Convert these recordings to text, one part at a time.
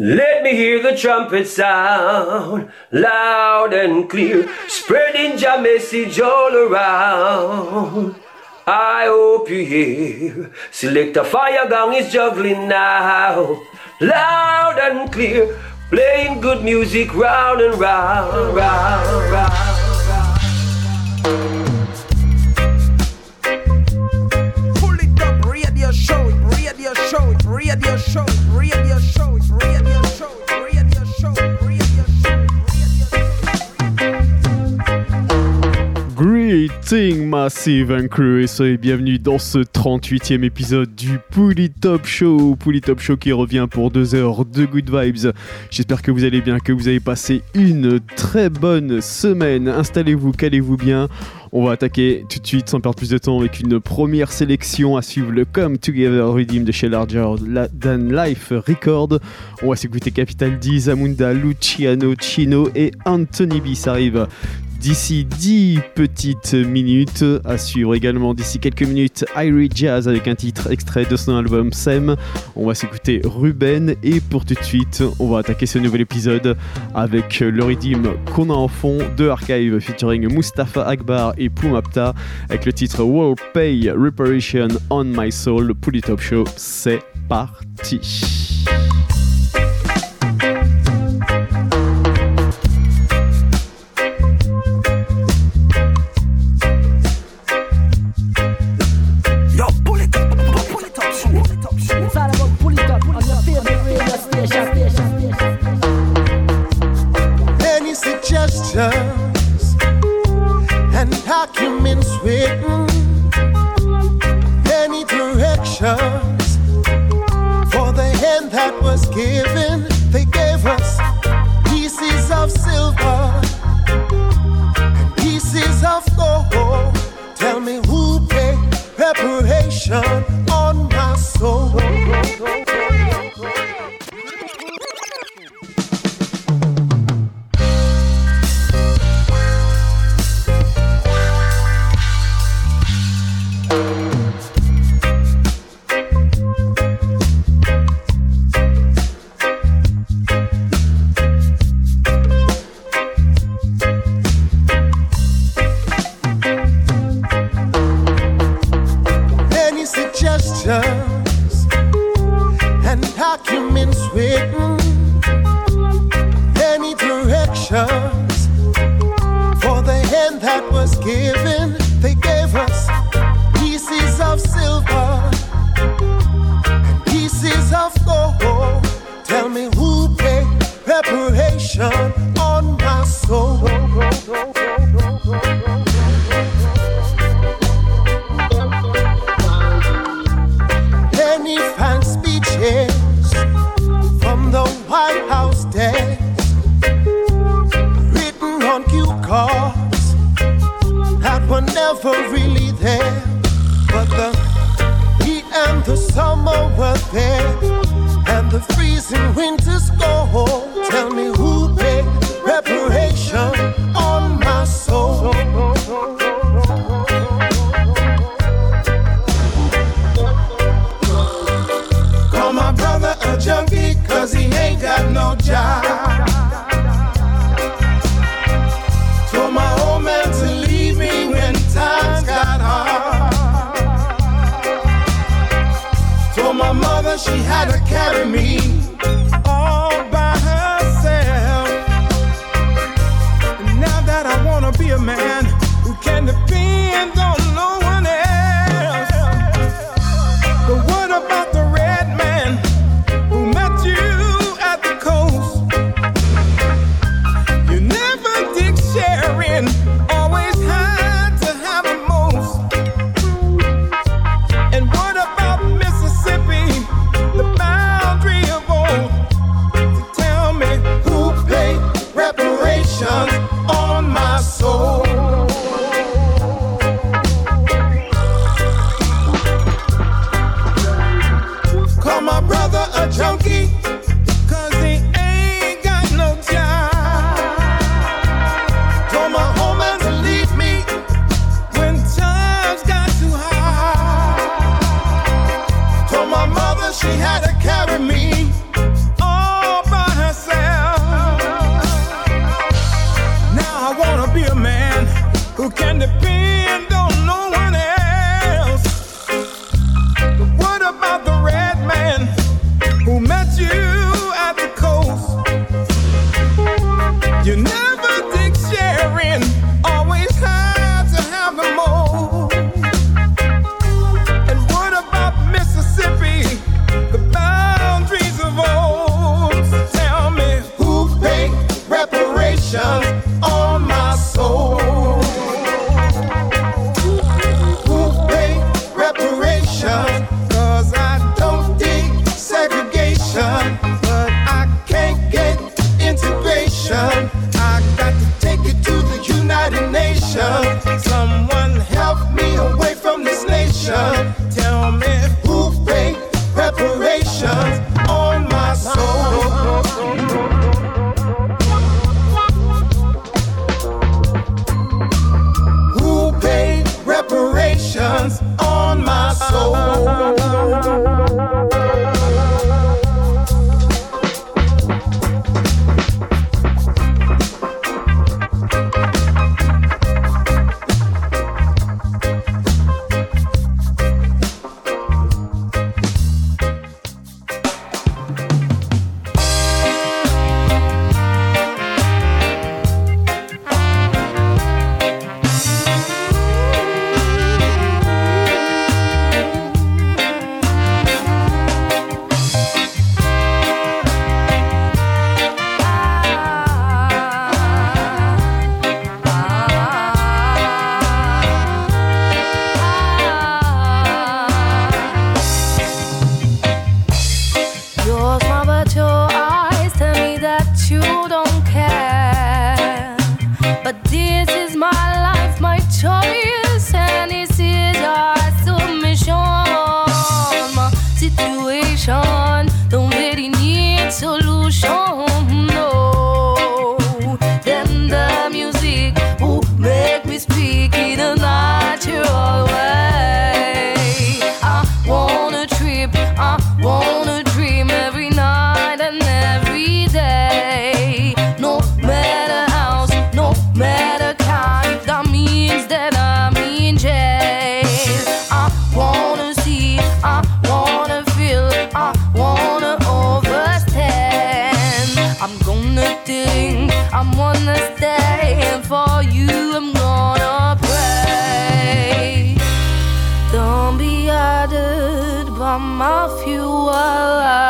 Let me hear the trumpet sound loud and clear, spreading your message all around. I hope you hear. Select a fire gong is juggling now, loud and clear, playing good music round and round, round, round. Radio show, radio show, radio show, show, show. Greeting Massive et bienvenue dans ce 38e épisode du Pouli Top Show. Pouli Top Show qui revient pour deux heures de good vibes. J'espère que vous allez bien, que vous avez passé une très bonne semaine. Installez-vous, calez-vous bien. On va attaquer tout de suite sans perdre plus de temps avec une première sélection à suivre le Come Together Redeem de chez Larger Than Life Record. On va s'écouter Capital D, Zamunda, Luciano, Chino et Anthony B. Ça arrive d'ici 10 petites minutes. À suivre également d'ici quelques minutes Irie Jazz avec un titre extrait de son album Sem. On va s'écouter Ruben et pour tout de suite, on va attaquer ce nouvel épisode avec le redeem qu'on a en fond de Archive featuring Mustafa Akbar et Pumapta avec le titre World Pay Reparation on My Soul. Pour le Top Show, c'est parti. I'm off you a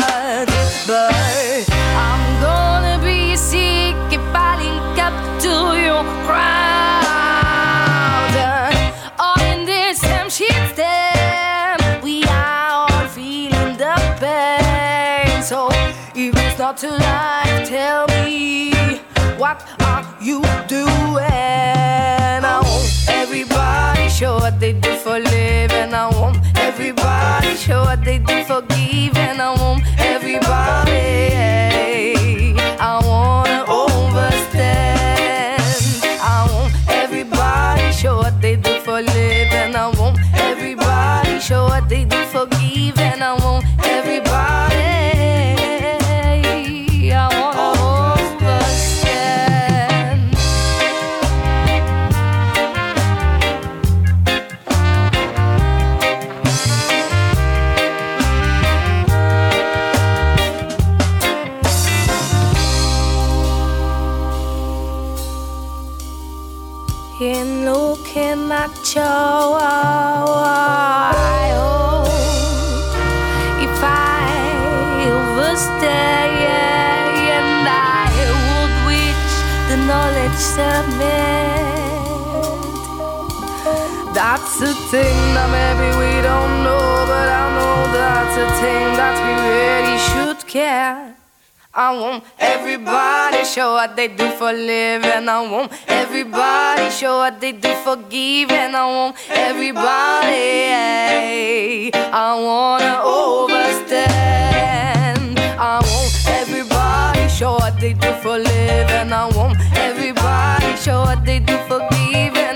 but I'm gonna be sick if I link up to your crowd. All in this damn shit, damn, we are all feeling the pain. So if it's not too late, tell me what are you doing? I everybody show what they do for living. What they do forgive, and I want everybody. I want everybody show what they do for living. I want everybody show what they do for giving. I want everybody. I wanna overstand. I want everybody show what they do for living. I want everybody show what they do for giving.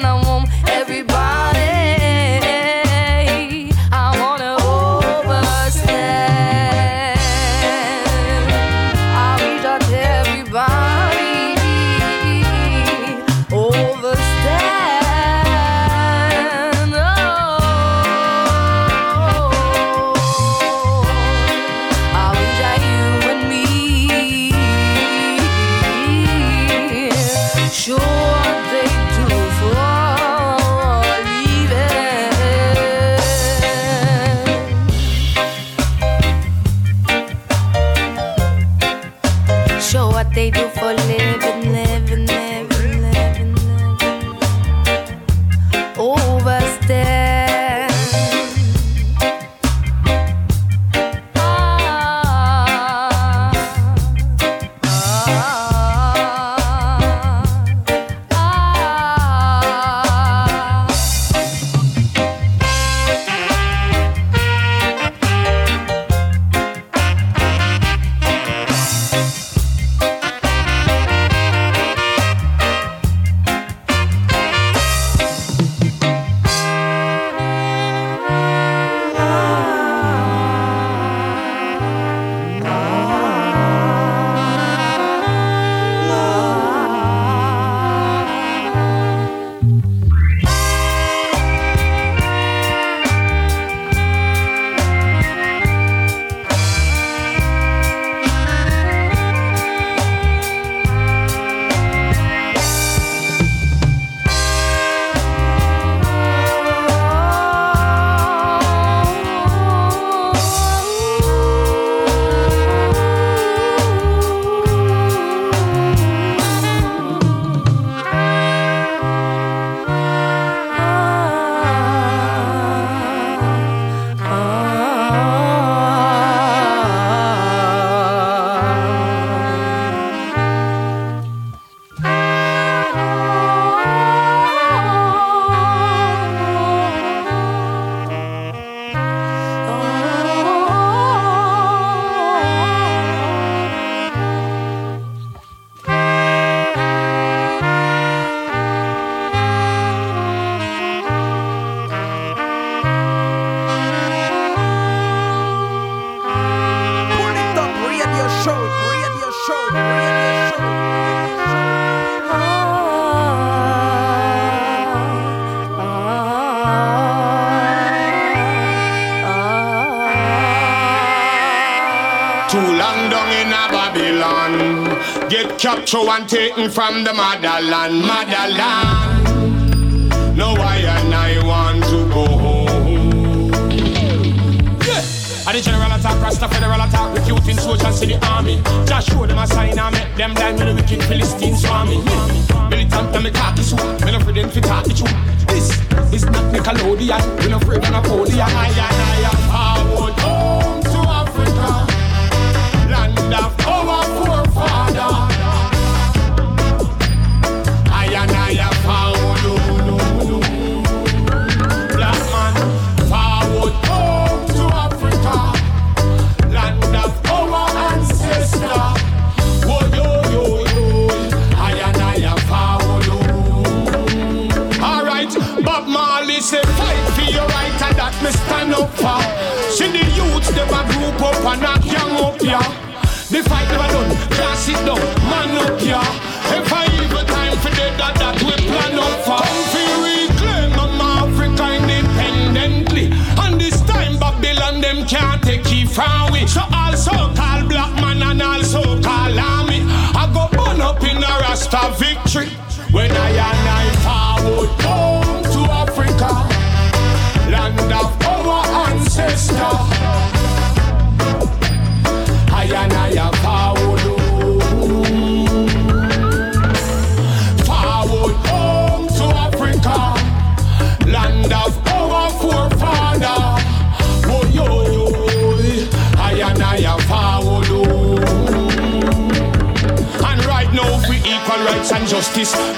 Get captured and taken from the motherland, motherland. No, I and I want to go home. Yeah. And the general attack, Rasta federal attack, recruiting soldiers to the army. Just show them a sign and make them blind when the wicked Philistines swarmy. Militant and me khaki suit, me no them fi talk the truth. This is not Nickelodeon, we no afraid of Napoleon. I and I am Can't take it from we. So also call black man and also call army. I go burn up in a Rasta victory. When I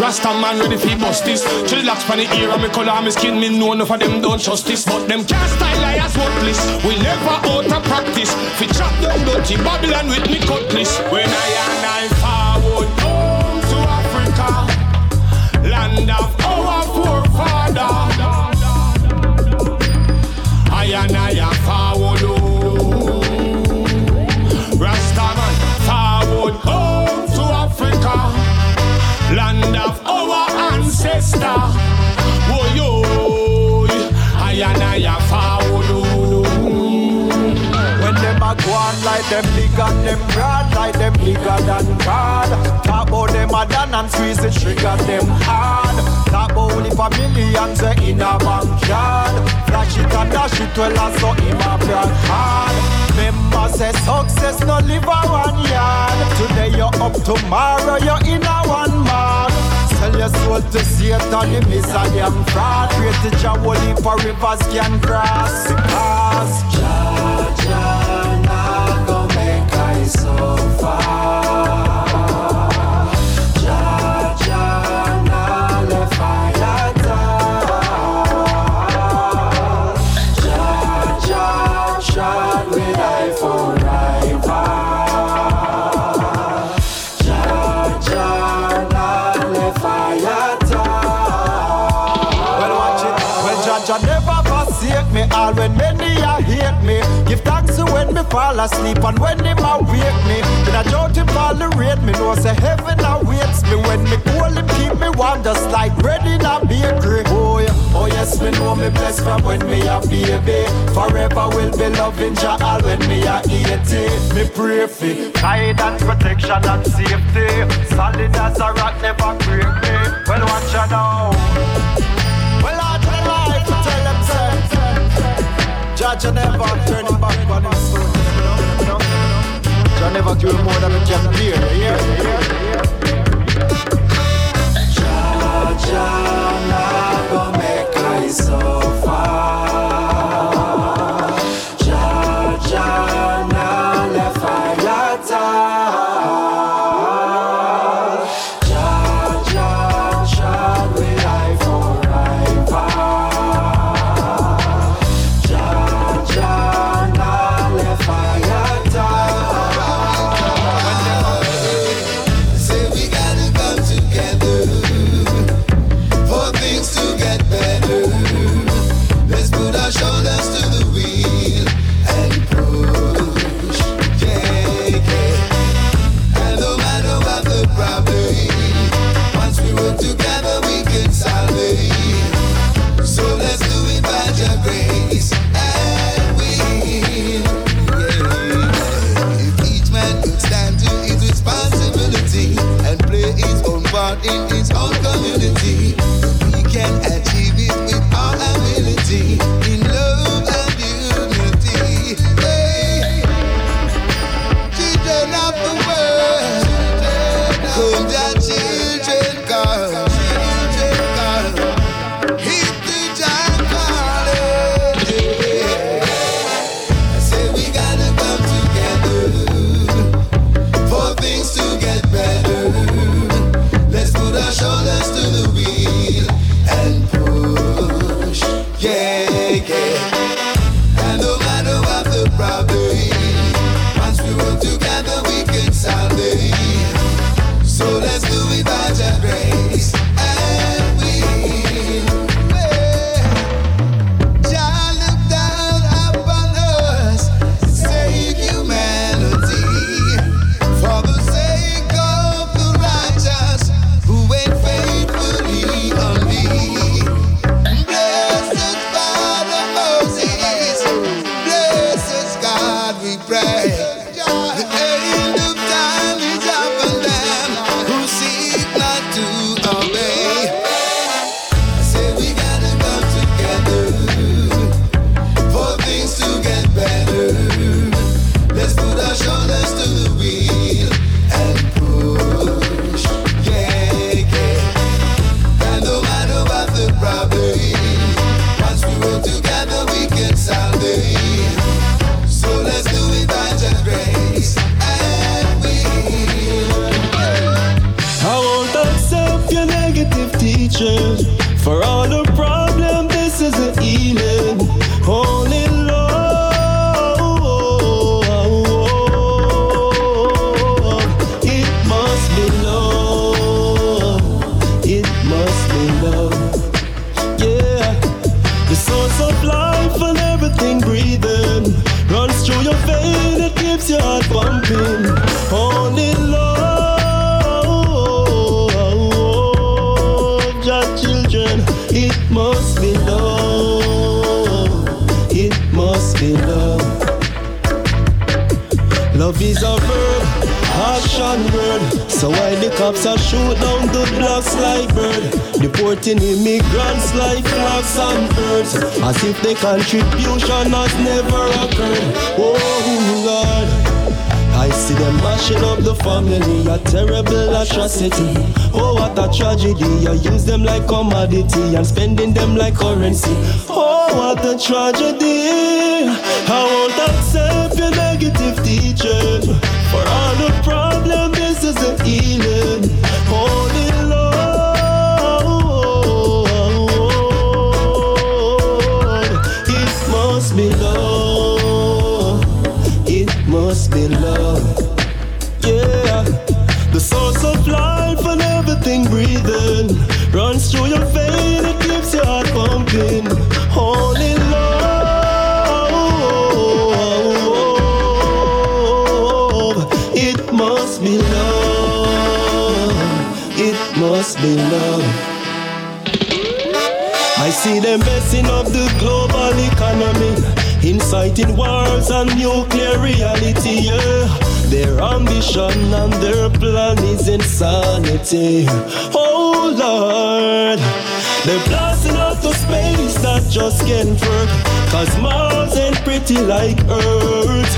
Rasta man ready for bust this. Chillax pan the ear and me color me skin. Me know enough of them don't trust this, but them can't style like as worthless. We never out of practice. Fi chop them dirty Babylon with me cutlass. When I and like them bigger, them broad like them bigger than God. Talk about them a done and squeeze the trigger them hard. Talk about only for millions uh, in a mansion. Flash it and dash it well and so him a brand hard. Remember say success no live a one yard. Today you're up, tomorrow you're in a one man. Sell your soul to Satan, him is and fraud. Pray to Jah, holy for rivers can cross. Because Jah, Jah. asleep and when him awake me, in a drought him tolerate me. Know say heaven awaits me when me call him keep me warm just like bread in a bakery. Oh yeah, oh yes, me know me blessed from when me a baby. Forever will be loving Jah all when me a eighty. Me pray for guidance, protection and safety. Solid as a rock, never break me. Well, watch out now. Well, I tell life, tell them, Jah never turn back on his soul. I never do more than I can bear. Yeah, yeah. Jah, Jah, nah go make I far. Contribution has never occurred. Oh Lord, I see them mashing up the family, a terrible atrocity. Oh what a tragedy! I use them like commodity and spending them like currency. Oh what a tragedy! I won't accept your negative teaching. For all the problem, this is a healing. Holy inciting wars and nuclear reality. Yeah. Their ambition and their plan is insanity. Oh Lord, they're blasting out the space that just can't work. Cause Mars ain't pretty like Earth.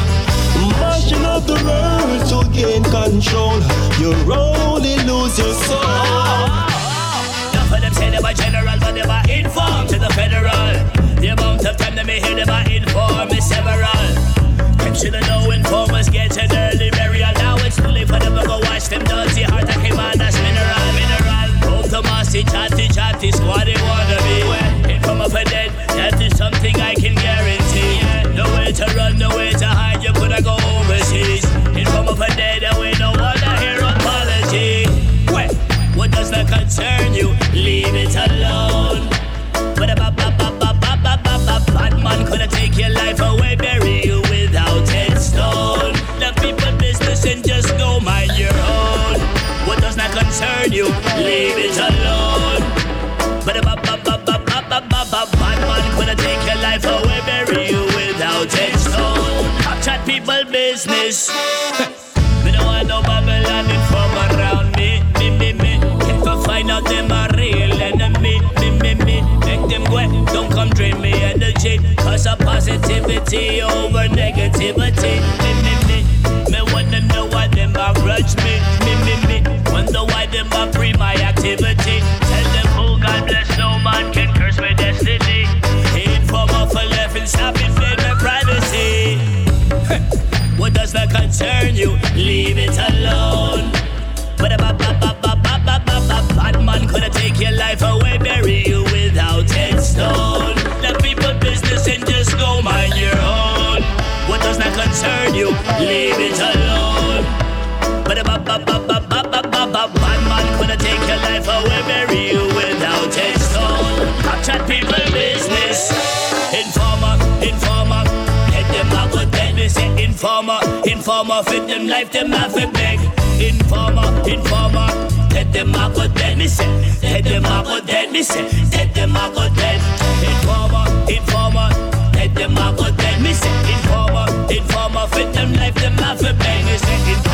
Mashing up the world to gain control. You only lose your soul. Enough of them say them a general, but them a inform to the federal. The amount of time that me hear them a inform is several. Them shoulda know informers get an early burial. Now it's too late for them to go wash them dirty heart and came on as mineral, mineral. Hope the massy chatty chatty squad they wanna be. Well, inform of a dead, that is something I can guarantee. No way to run, no way to hide, you coulda go overseas. Inform of a dead, and we don't wanna hear apology. Well, what does that concern you? Leave it alone. But a your life away, bury you without headstone. The people business and just go mind your own. What does not concern you, leave it alone. But a bop bop bop bop bop bop bop bop, bad man gonna take your life away, bury you without headstone. Chat people business. energy. Cause a positivity over negativity. Me, me, me. Me wanna know why them a rush me. Me, me, me. Wonder why them a free my activity. Tell them who oh, God bless, no man can curse my destiny. Hate from a left and stop invade my privacy. what does that concern you? Leave it alone. But a ba ba ba ba ba ba ba Batman man could take your life away, bury you without headstone your own. What does not concern you, leave it alone. But a bad man gonna take your life away, bury you without a stone. I've people business. Informer, informer, get them a good dead. Me say informer, informer, fit them life, them have a beg. Informer, informer, let them a good dead. Me say, let them a good dead. Me say, let them a good dead. Informer, informer head them out good dead. Me say, informer, informer, fit them life them a beg. Me say, informer,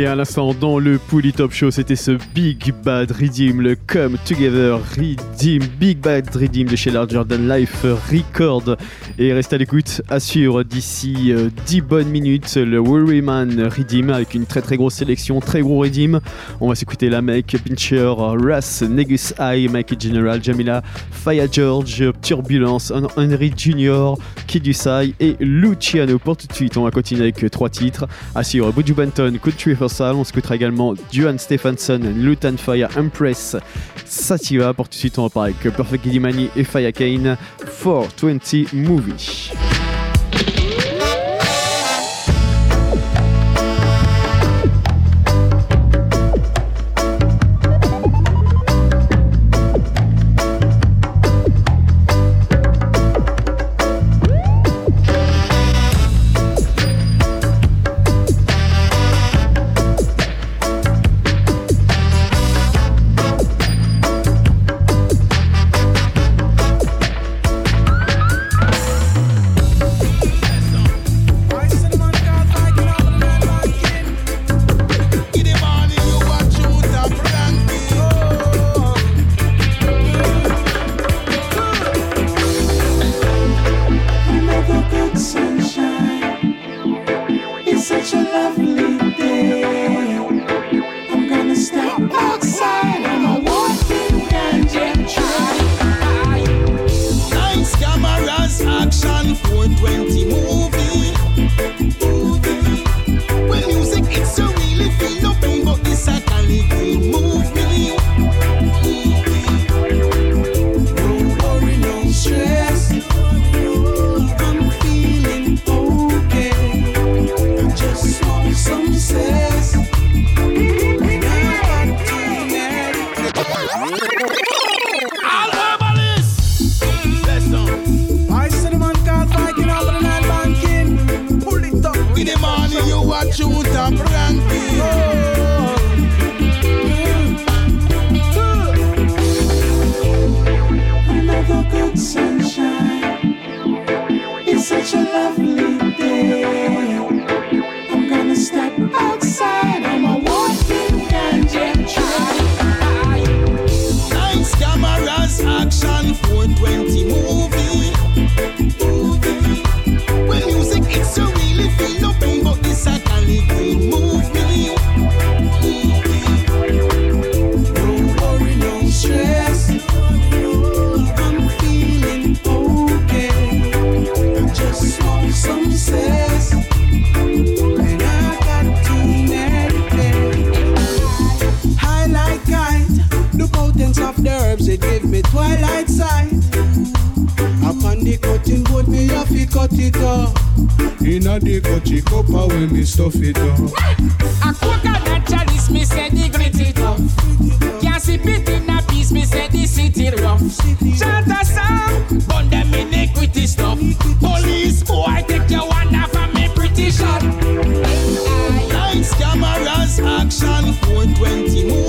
Et à l'instant, dans le Pouli Top Show, c'était ce Big Bad Redeem, le Come Together Redeem, Big Bad Redeem de chez Larger Than Life Record. Et reste à l'écoute, à suivre d'ici euh, 10 bonnes minutes, le Worryman Redeem avec une très très grosse sélection, très gros Redeem. On va s'écouter la Make, Pincher, Russ, Negus Eye, Mike General, Jamila, Faya George, Turbulence, Henry Jr., Kid Usai et Luciano. Pour tout de suite, on va continuer avec trois titres. À suivre Buju Banton, Country On s'écoutera également Duan Stephenson, Lutan Fire, Empress, Sativa. Pour tout de suite, on repart avec Perfect Gidimani et Faya Kane, 420 Movie. Cutting me have to cut it off. Inna the cutty copper when me stuff it up. A coconut chalice, me say the gritty tough. Can't see it in a piece, me say the city rough. Chant a song, burn them iniquity stuff. Police boy, take your one off of me pretty shot. Lights, cameras, action, 420 movie.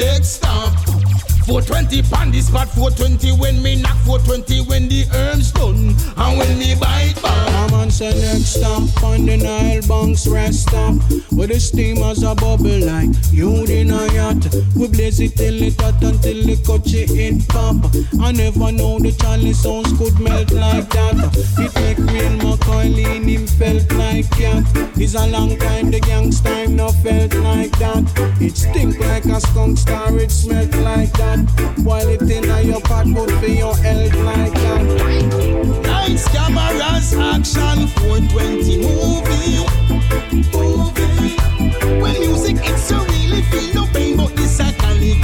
And me desktop. 420 pan the spot, 420 when me knock, 420 when the herbs done, and when me bite back. I'm on say next stop on the Nile banks rest stop Where the steamers a bubble like you in a yacht. We blaze it till it hot until the coachy it pop I never know the Charlie sounds could melt like that. It make real McCoy lean him felt like cat It's a long time the gangsta time no felt like that. It stink like a skunk star it smelt like that. While it in your pot good for your health like that. Lights, cameras, action, 420 movie. movie. When music hits, you really feel no pain, but this a Cali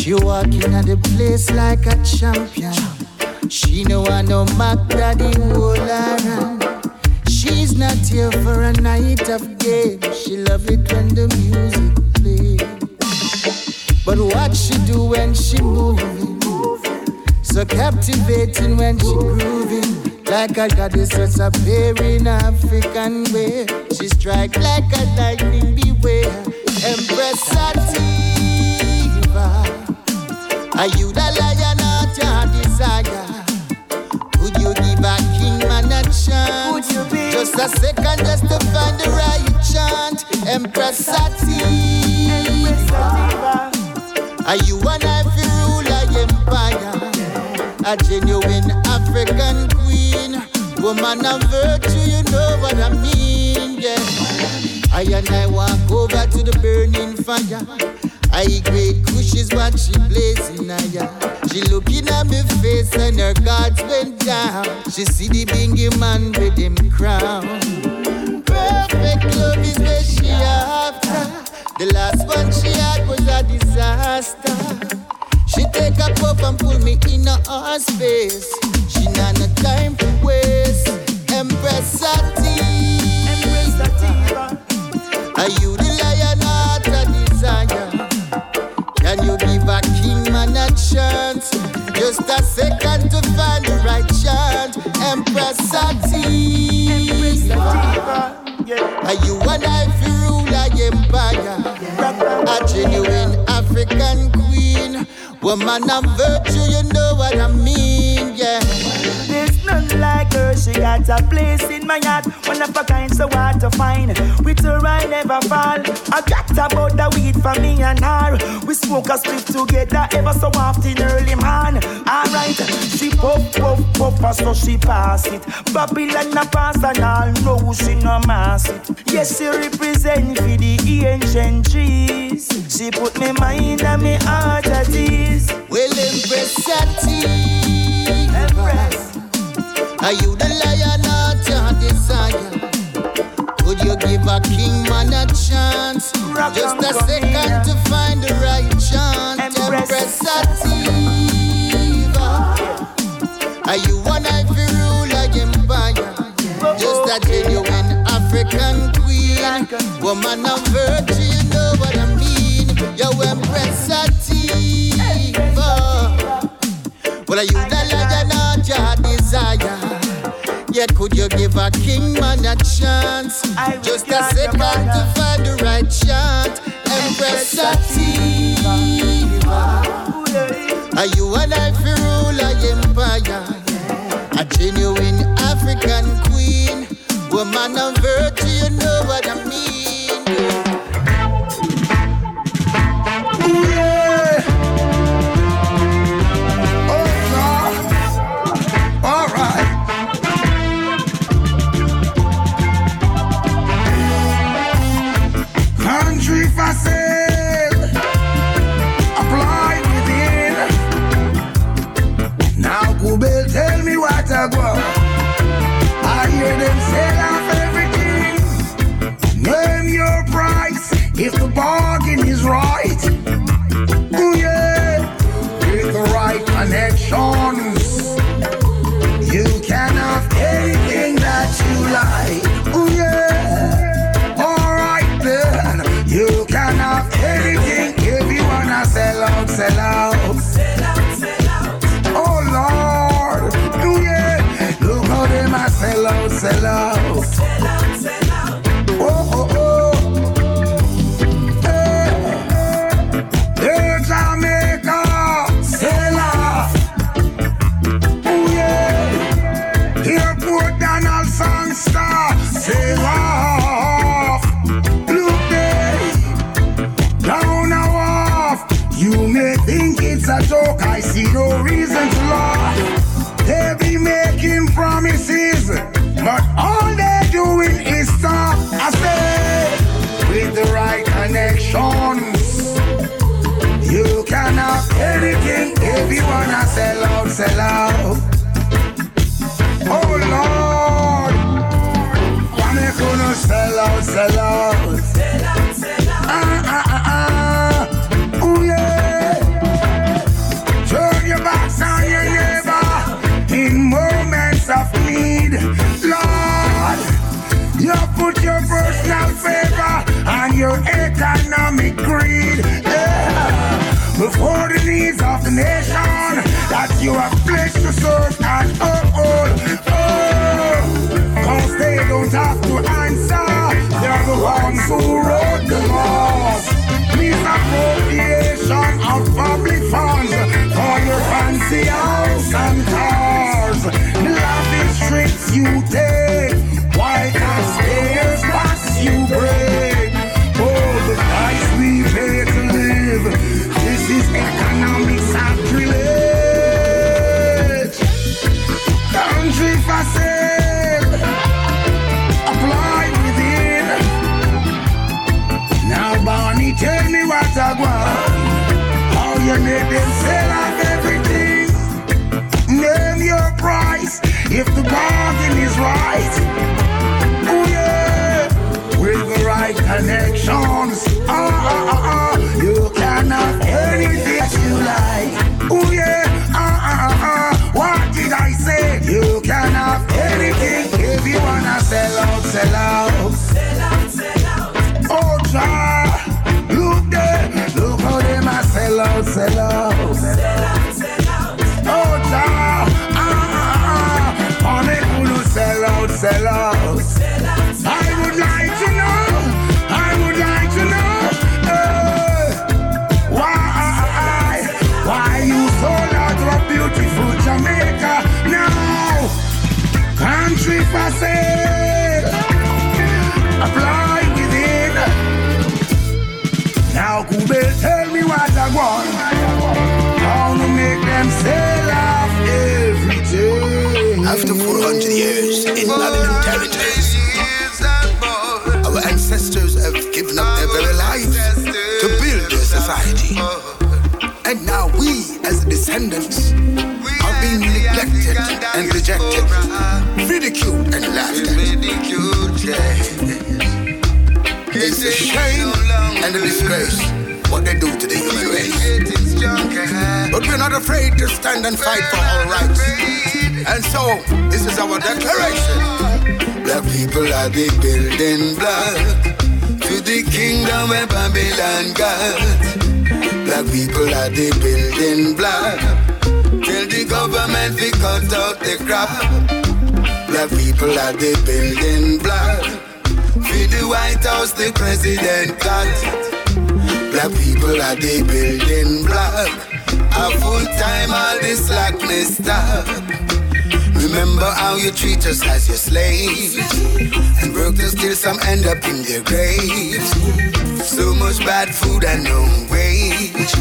She walking at the place like a champion. She know I know Mac Daddy her hand. She's not here for a night of game. She love it when the music plays. But what she do when she moving? So captivating when she grooving. Like a goddess that's appearing African way. She strike like a lightning beware. Empress Sativa. Are you the lion of your desire? Would you give a king man a chance? Would you be? Just a second just to find the right chant. Empress Sativa. Are you an ivory ruler empire? A genuine African queen. Woman of virtue, you know what I mean, yeah. I and I walk over to the burning fire. I great kush is what she blazing ya. She looking at me face and her guards went down. She see the bingy man with him crown. Perfect love is where she after. The last one she had was a disaster. She take a puff and pull me in her space. She not no time to waste. Empress Sativa. Are you the chance? Just a second to find the right chant. Empress Sativa. Are you an ivory ruler empire? A genuine African queen. Woman of virtue, you know what I mean, yeah. None like her, she got a place in my heart. One of a kind, so hard to find. With her, I never fall. I got about the weed for me and her. We smoke a split together ever so often early, man. Alright, she puff, puff, puff, so she pass it. Babylon a pass and all know she no mass it. Yes, she represent for the ancient trees. She put me mind and me heart at ease. Well, Empress Sativa. Are you the lion of your desire? Would you give a king man a chance? Just a second to find the right chant. Empress Sativa. Are you one ivory ruler empire? Just a genuine African queen. Woman of virtue, you know what I mean. Yo, Empress Sativa. Well, are you the lion of your desire? Yeah, could you give a king man a chance? Just a second to find the right chant. Empress Sativa. Are you an ivory ruler empire? A genuine African queen. Woman of virtue, you know what I mean. People are the building block to the kingdom where Babylon got. Black people are the building block. Tell the government we cut out the crap. Black people are the building block. For the White House, the president got. Black people are the building block. A full time, all this slackness stop. Remember how you treat us as your slaves. And work to still some end up in their graves. So much bad food and no wage.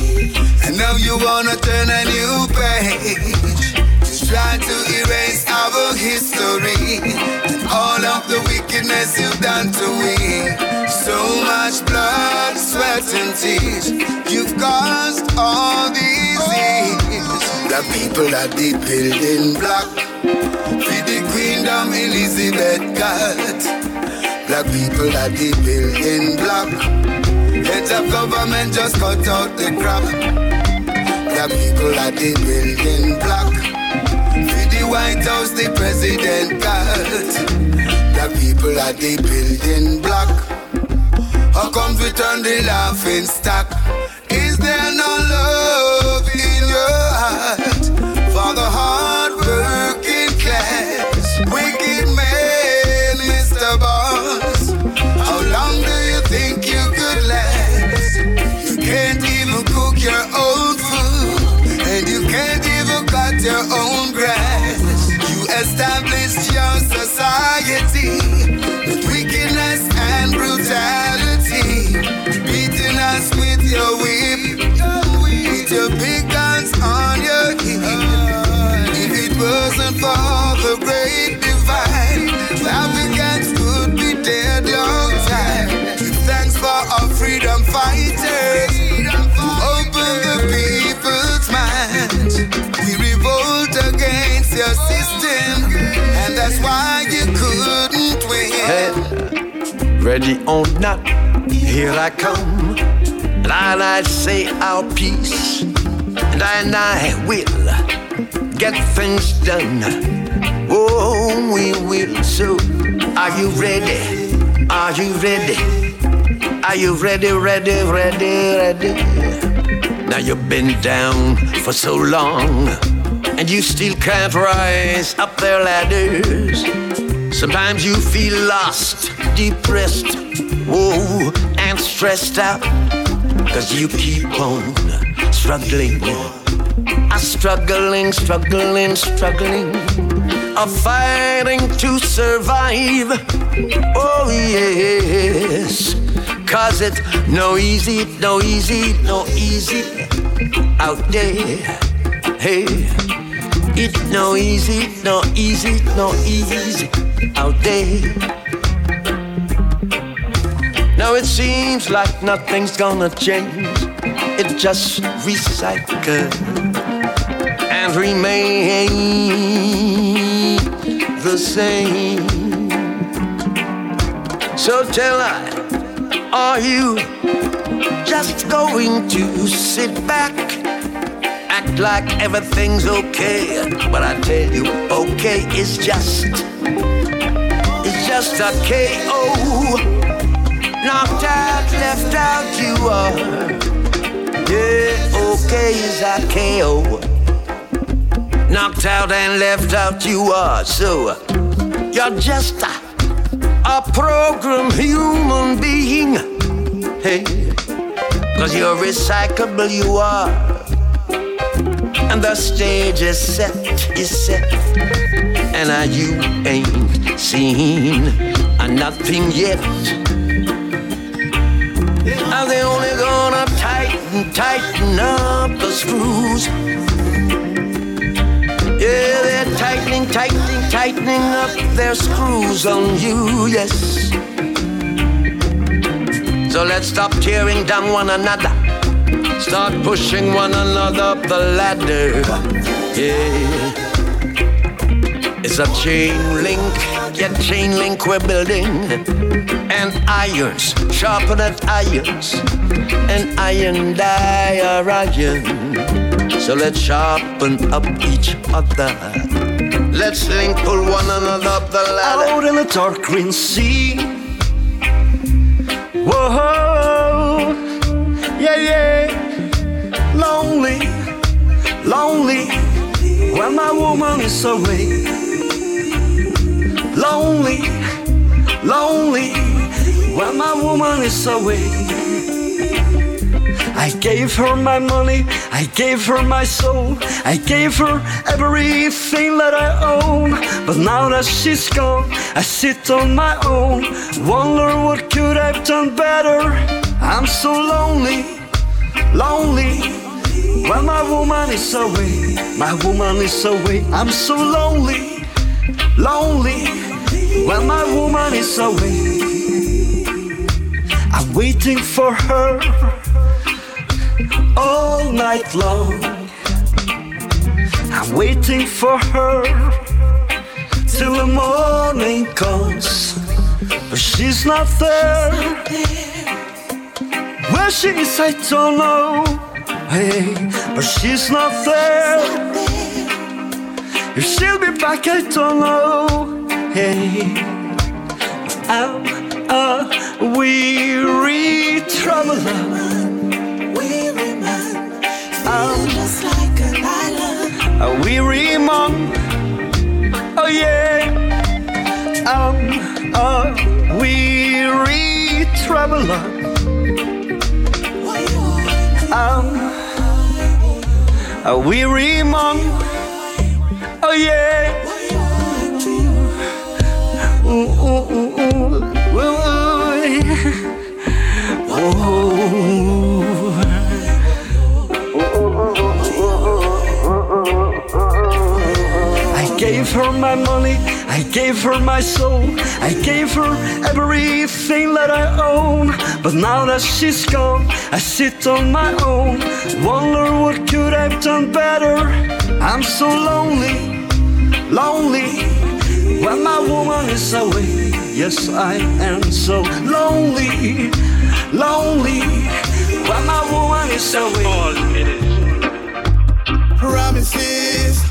And now you wanna turn a new page. To try to erase our history. And all of the wickedness you've done to we So much blood, sweat and tears. You've caused all these years. The people are the building block for the Queendom Elizabeth got Black people are the building block. Heads of government just cut out the crap. Black people are the building block. For the White House the president got Black people are the building block. How come we turn the laughing stock? Is there no love ready or not, here I come. And I say our peace, and I and I will get things done. Oh, we will. So, are you ready? Are you ready? Are you ready, ready, ready, ready? Now you've been down for so long, and you still can't rise up their ladders. Sometimes you feel lost, depressed, whoa, and stressed out. Cause you keep on struggling. A struggling, struggling, struggling. A fighting to survive. Oh, yes. Cause it's no easy, no easy, no easy out there. Hey. It's no easy, no easy, no easy out there. Now it seems like nothing's gonna change. It just recycle and remain the same. So tell I, are you just going to sit back? Act like everything's okay. But I tell you, okay is just, it's just a KO. Knocked out, left out, you are. Yeah, okay is a KO. Knocked out and left out, you are. So, you're just a, a program human being. Hey, cause you're recyclable, you are. And the stage is set, is set. And uh, you ain't seen uh, nothing yet. Tighten, up the screws. Yeah, they're tightening, tightening, tightening up their screws on you, yes. So let's stop tearing down one another. Start pushing one another up the ladder. Yeah. It's a chain link, yeah, chain link we're building. And irons, sharpen at irons. And iron die iron. So let's sharpen up each other. Let's link, pull one another up the ladder. Out in the dark green sea. Whoa, yeah, yeah. Lonely, lonely, when my woman is away. Lonely, lonely, when my woman is away. I gave her my money, I gave her my soul, I gave her everything that I own. But now that she's gone, I sit on my own. Wonder what could I've done better. I'm so lonely, lonely. When my woman is away, my woman is away. I'm so lonely, lonely. When my woman is away, I'm waiting for her all night long. I'm waiting for her till the morning comes, but she's not there. Where she is, I don't know. Hey, but she's not there. If she'll be back, I don't know. Hey, I'm a weary traveler. I'm just like an island. A weary monk. Oh yeah. I'm a weary traveler. I'm a weary monk. Oh yeah. Ooh, ooh, ooh, ooh, ooh, ooh. I gave her my money, I gave her my soul, I gave her everything that I own. But now that she's gone, I sit on my own. Wonder what could I've done better. I'm so lonely, lonely. When my woman is away, yes, I am so lonely, lonely. When my woman is away. Promises,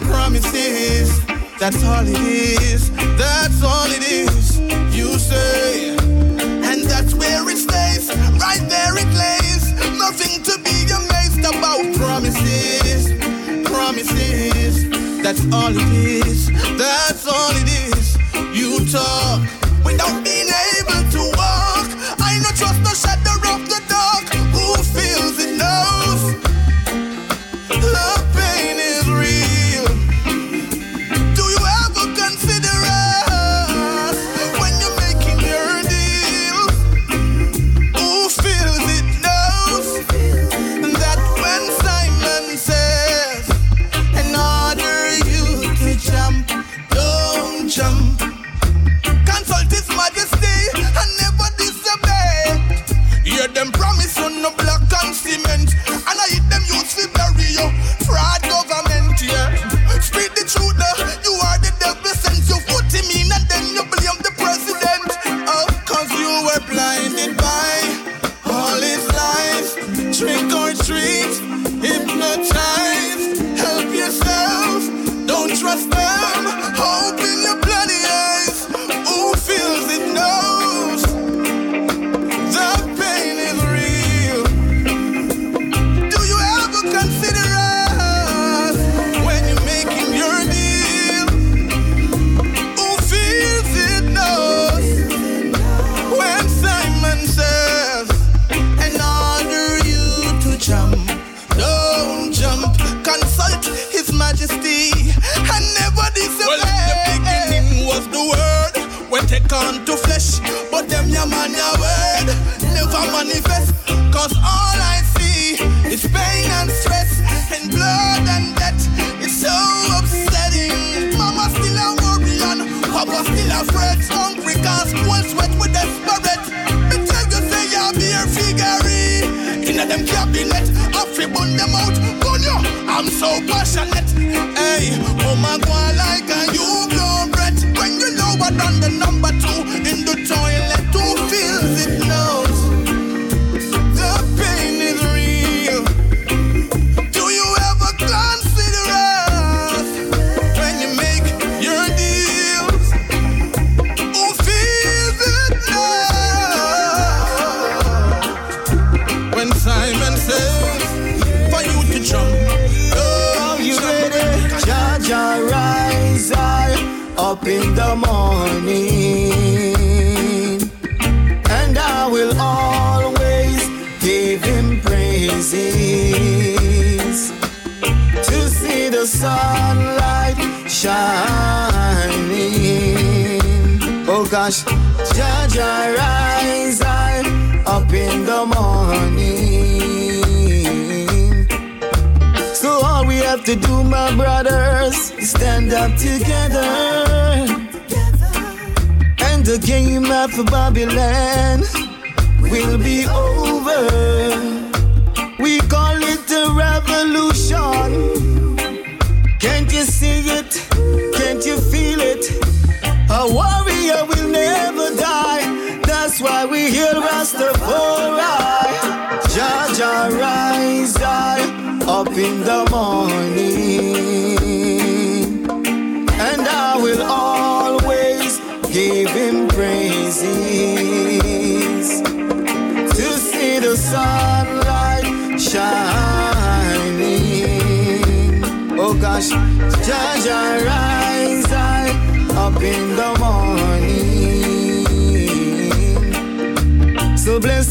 promises. That's all it is. That's all it is. You say, and that's where it stays. Right there it lays. Nothing to be amazed about. Promises, promises. That's all it is. That's all it is. You talk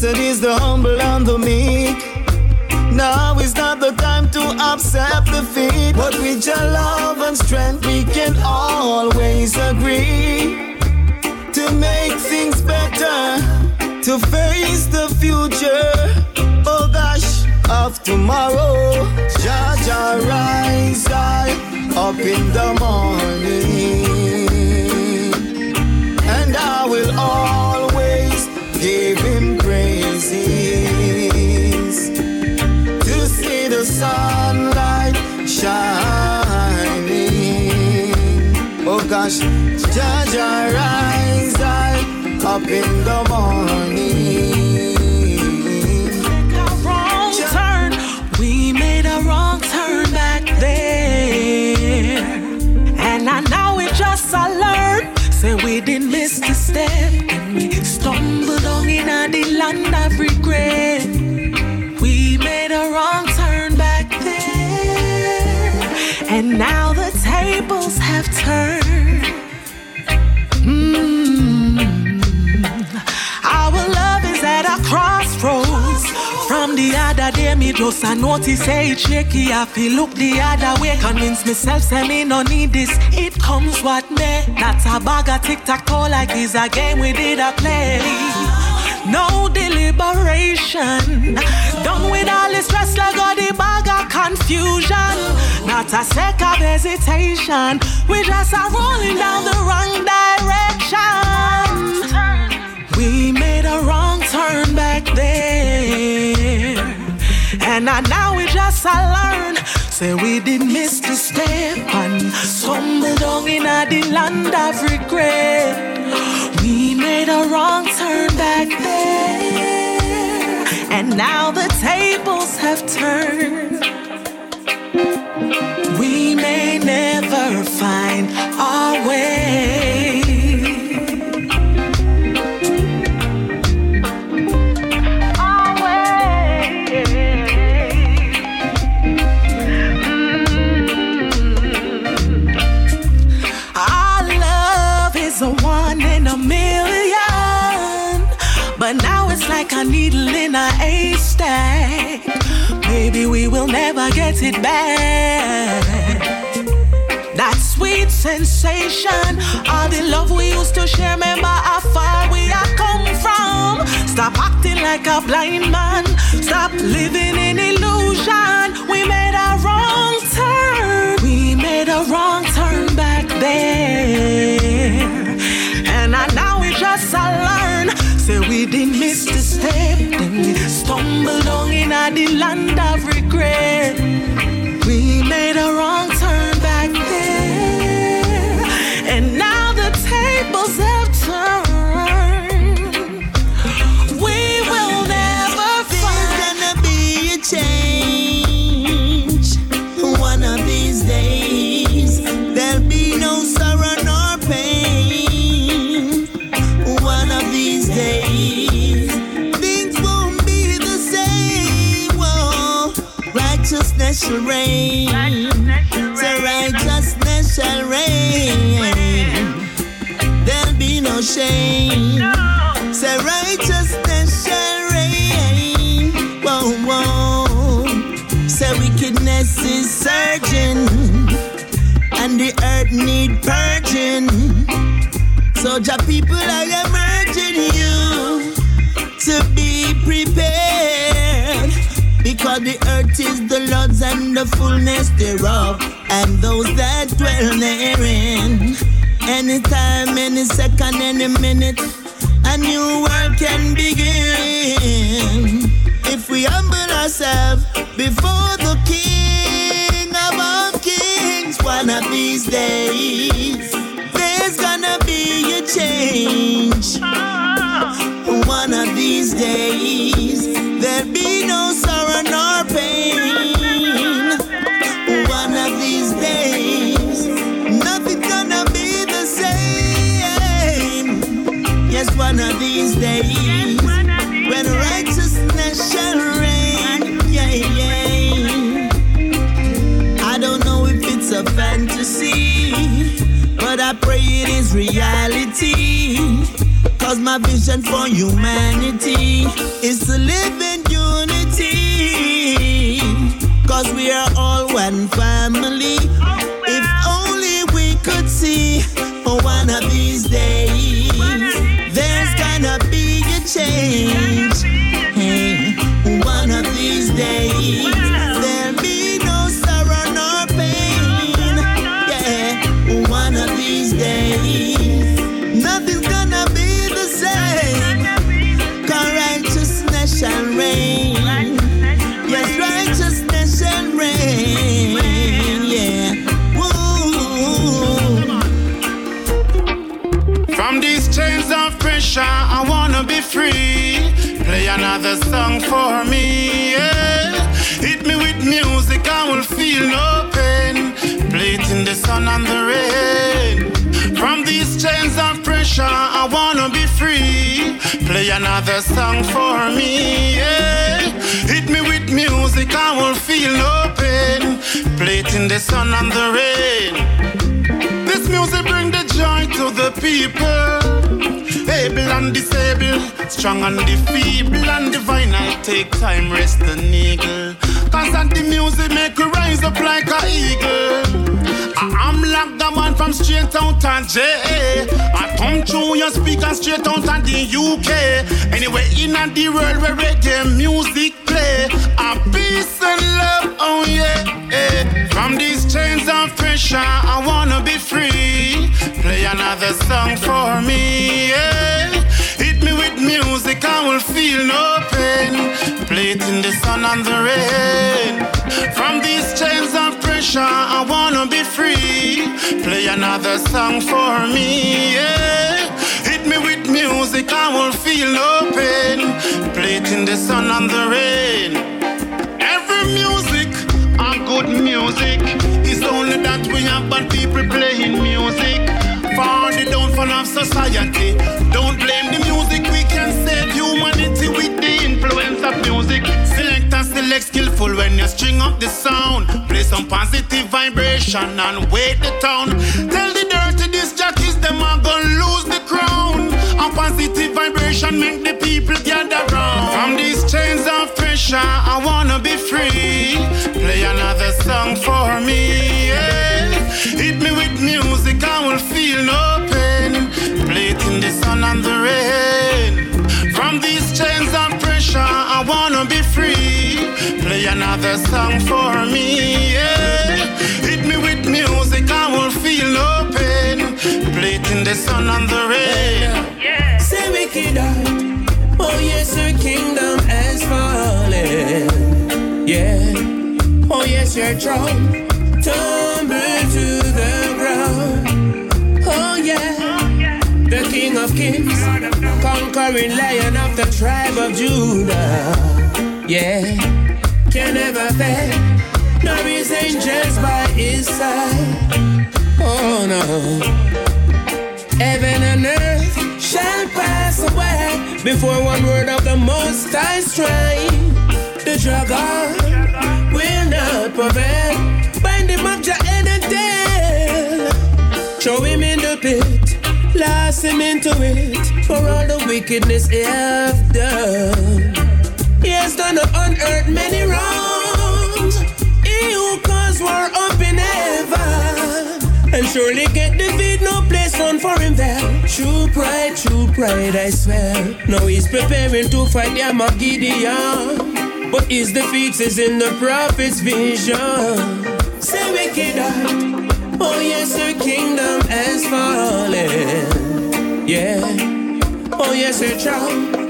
Blessed is the humble and the meek. Now is not the time to upset the feet. But with your love and strength, we can always agree to make things better, to face the future. Oh gosh, of tomorrow, Jah Jah rise up in the morning. wash. Jah Jah rise up in the morning. just a notice, say it shaky. I feel look the other way. Convince myself, say me no need this. It comes what may. That's a bag of tic tac toe, like it's a game we did a play. No deliberation. Done with all the stress, like all the bag of confusion. Not a second hesitation. We just are rolling down the wrong direction. We may And I now we just I learn. Say we did miss the step and stumble down in the land of regret. We made a wrong turn back there. And now the tables have turned. We may never find our way. Maybe we will never get it back. That sweet sensation, all the love we used to share. Remember how far we have come from. Stop acting like a blind man. Stop living in illusion. We made a wrong turn. We made a wrong turn back there. And I, now we just learn. Say we did miss the step. Then we stumbled on in a the land of regret. We made a wrong turn back there. And now the tables have turned. Shall reign. So righteousness shall reign. There'll be no shame. Say righteousness shall reign. Whoa, whoa. Say wickedness is surging, and the earth need purging. So, Jah people, I am is the Lord's and the fullness thereof, and those that dwell therein. Anytime, any second, any minute, a new world can begin. If we humble ourselves before the King of all kings, one of these days, there's gonna be a change. One of these days, there'll be fantasy, but I pray it is reality. Cause my vision for humanity is to live in unity. Cause we are all one family. If only we could see for one of these days, there's gonna be a change. Hey, one of these days, Play another song for me. Yeah. Hit me with music, I will feel no pain. Play it in the sun and the rain. From these chains of pressure, I wanna be free. Play another song for me. Yeah. Hit me with music, I will feel no pain. Play it in the sun and the rain. This music bring the joy to the people. Able and disabled, strong and the feeble and divine. I take time, rest the eagle. Cause the music make you rise up like a eagle. I am like the man from straight out of J. I come through your speakers straight out of the UK. Anywhere in the world where reggae music play. A peace and love, oh yeah. yeah. From these chains of pressure, I wanna be free. Play another song for me, yeah. Hit me with music, I will feel no pain. Play it in the sun and the rain. From these chains of pressure, I wanna be free. Play another song for me, yeah. Hit me with music. I won't feel no pain. Play it in the sun and the rain. Every music, a good music. It's only that we have bad people playing music. For the downfall of society. Select skillful when you string up the sound. Play some positive vibration and wait the town. Tell the dirty disc jockeys them are gonna lose the crown. A positive vibration make the people gather round. From these chains of pressure, I wanna be free. Play another song for me. Another song for me. Yeah. Hit me with music, I won't feel no pain. Play the sun and the rain. Say wicked art. Oh yes, your kingdom has fallen. Yeah. Oh yes, your throne tumble to the ground. Oh yeah. The King of Kings, conquering Lion of the tribe of Judah. Yeah. Can never fail. Nor his angels by his side. Oh no. Heaven and earth shall pass away before one word of the Most High strike. The dragon will not prevail. Bind him up, head and tail. Throw him in the pit, blast him into it for all the wickedness he have done. Has done on earth many wrongs. He who caused war up in heaven and surely get defeat, no place found for him there. True pride, true pride, I swear. Now he's preparing to fight the Armageddon. But his defeat is in the prophet's vision. Say wicked art. Oh yes, your kingdom has fallen. Yeah. Oh yes, your throne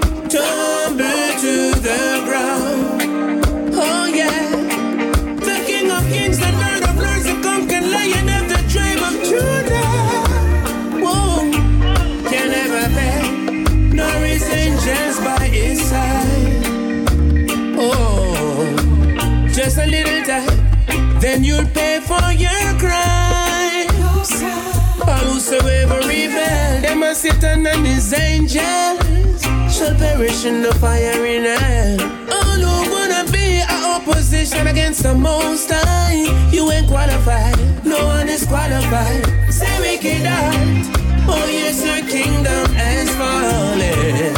Satan and his angels shall perish in the fire in hell. All oh, who wanna be a opposition against the Most High, you ain't qualified. No one is qualified. Say wicked art. Oh yes, your kingdom has fallen.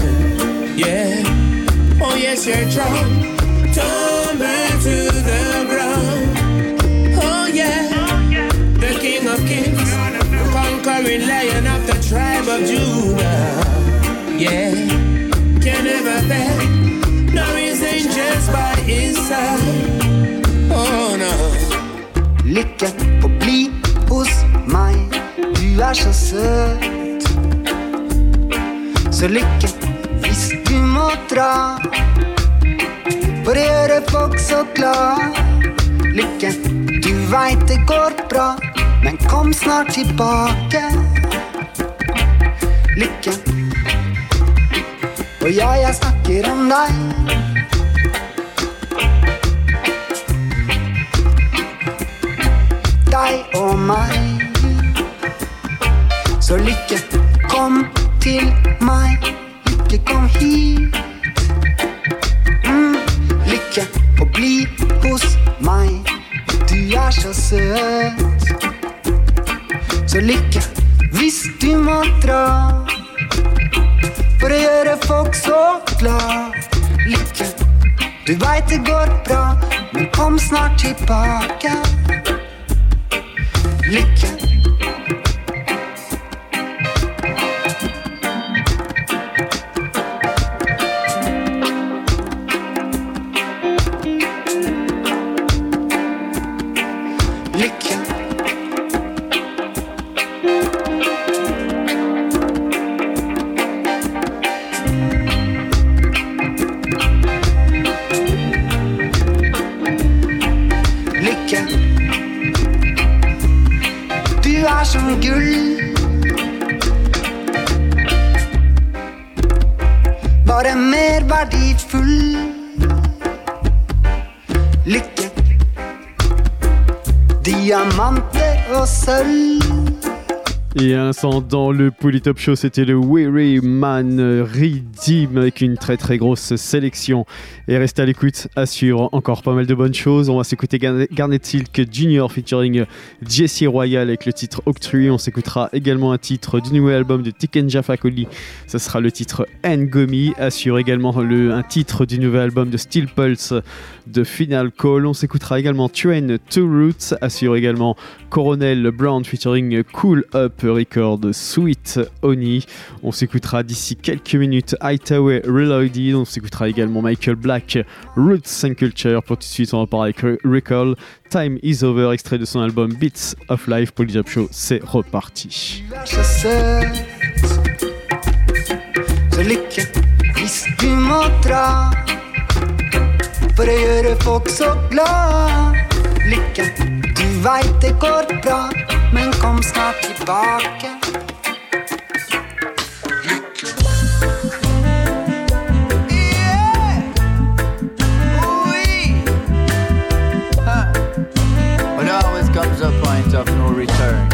Yeah. Oh yes, your throne tumble to the ground. Oh yeah. The King of Kings, conquering Lion of the tribe of Judah. Yeah. Fail. Nor his angels by his side. Oh no. Lykke få bli hos meg, du er så søt. Så lykke hvis du må dra, for å gjøre folk så glad. Lykke, du veit det går bra, men kom snart tilbake. Lykke, og ja, jeg snakker om deg. deg og meg. Så lykke, kom til meg. Lykke, kom hit. Mm, lykke, og bli hos meg. Du er så søt. Så lykke, hvis du må dra. For å gjøre folk så glad. Lykke, du veit det går bra, men kom snart tilbake. Lykke. descendant le Polytop Show, c'était le Weary Man Redeem avec une très très grosse sélection. Et restez à l'écoute, assure encore pas mal de bonnes choses. On va s'écouter Garnet Silk Junior featuring Jesse Royal avec le titre Octree. On s'écoutera également un titre du nouvel album de Tiken Jaffa Coli. Ça sera le titre Ngomi. Assure également le, un titre du nouvel album de Steel Pulse de Final Call. On s'écoutera également Train to Roots. Assure également Coronel Brown featuring Cool Up Record Sweet On s'écoutera d'ici quelques minutes Hightower Reloaded. On s'écoutera également Michael Black Roots and Culture. Pour tout de suite, on va parler avec Recall. Time is over, extrait de son album Beats of Life. Polyjab Show, c'est reparti. Point of no return.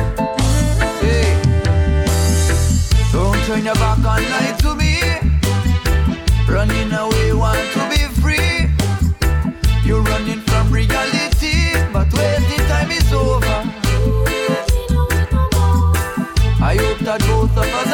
Hey, don't turn your back on lie to me. Running away, want to be free. You're running from reality, but waiting time is over. I hope that both of us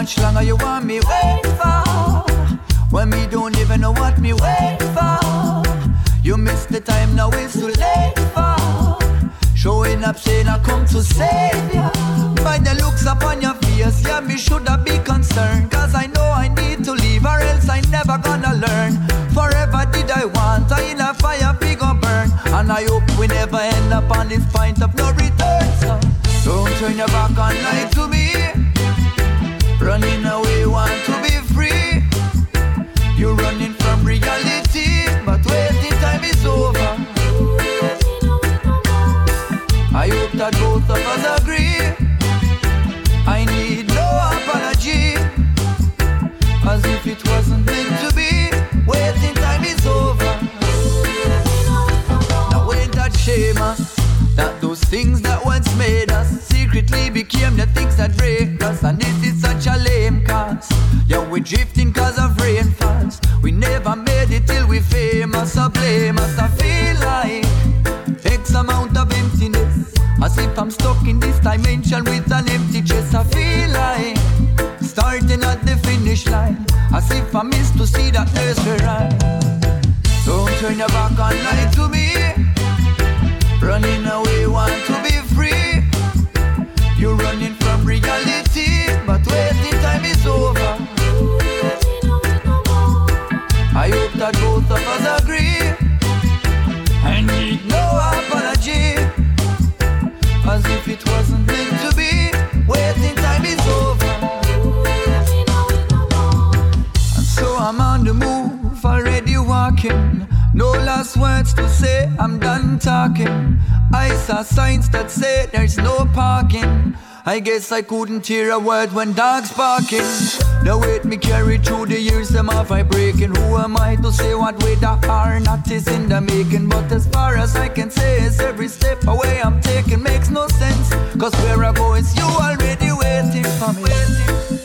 much longer you want me wait for? When me don't even know what me wait for. You missed the time, now it's too late for. Showing up saying I come to save ya. By the looks upon your face, yeah, me shoulda be concerned. Cause I know I need to leave or else I never gonna learn. Forever did I want, I in a fire we go burn. And I hope we never end up on this point of no return. So don't turn your back on lie to me. Running away, want to be free. You're running from reality, but waiting time is over. I hope that both of us agree. I need no apology, as if it wasn't meant to secretly became the things that break us, and it is such a lame cause. Yeah, we're drifting cause of rainfalls. We never made it till we famous, so blame us. I feel like X amount of emptiness. As if I'm stuck in this dimension with an empty chest. I feel like starting at the finish line. As if I missed to see that nursery rhyme. Don't turn your back on lie to me. Running away, want to be reality, but waiting time is over. I hope that both of us agree. I need no apology, as if it wasn't meant to be. Waiting time is over. And so I'm on the move, already walking. No last words to say, I'm done talking. I saw signs that say there's no parking. I guess I couldn't hear a word when dogs barking. The weight me carry through the years, them off I breaking. Who am I to say what way the are not is in the making? But as far as I can say is every step away I'm taking makes no sense. Cause where I go is you already waiting for me. Don't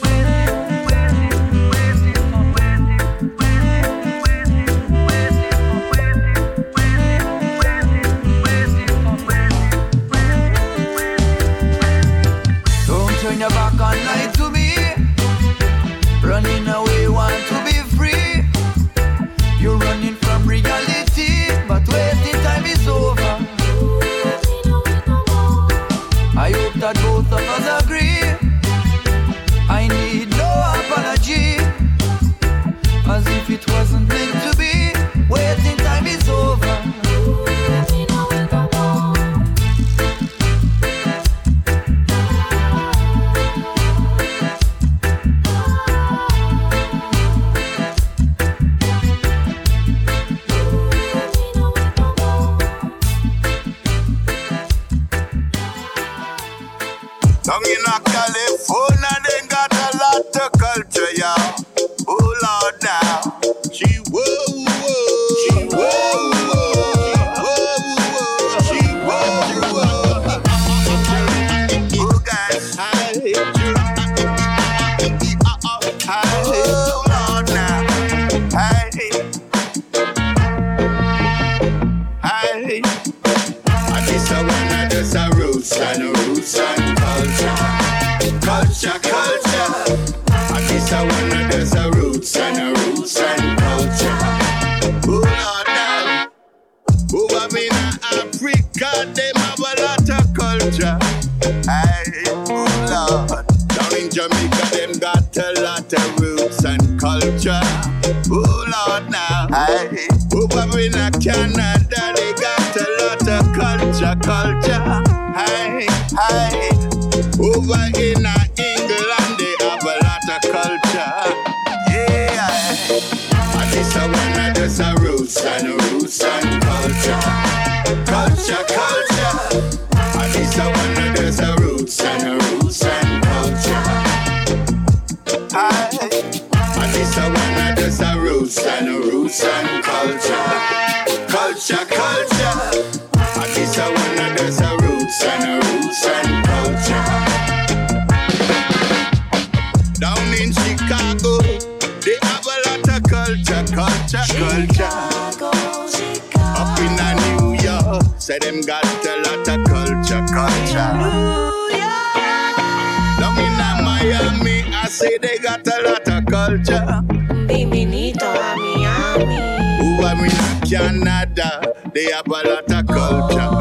Canada, they have a lot of culture.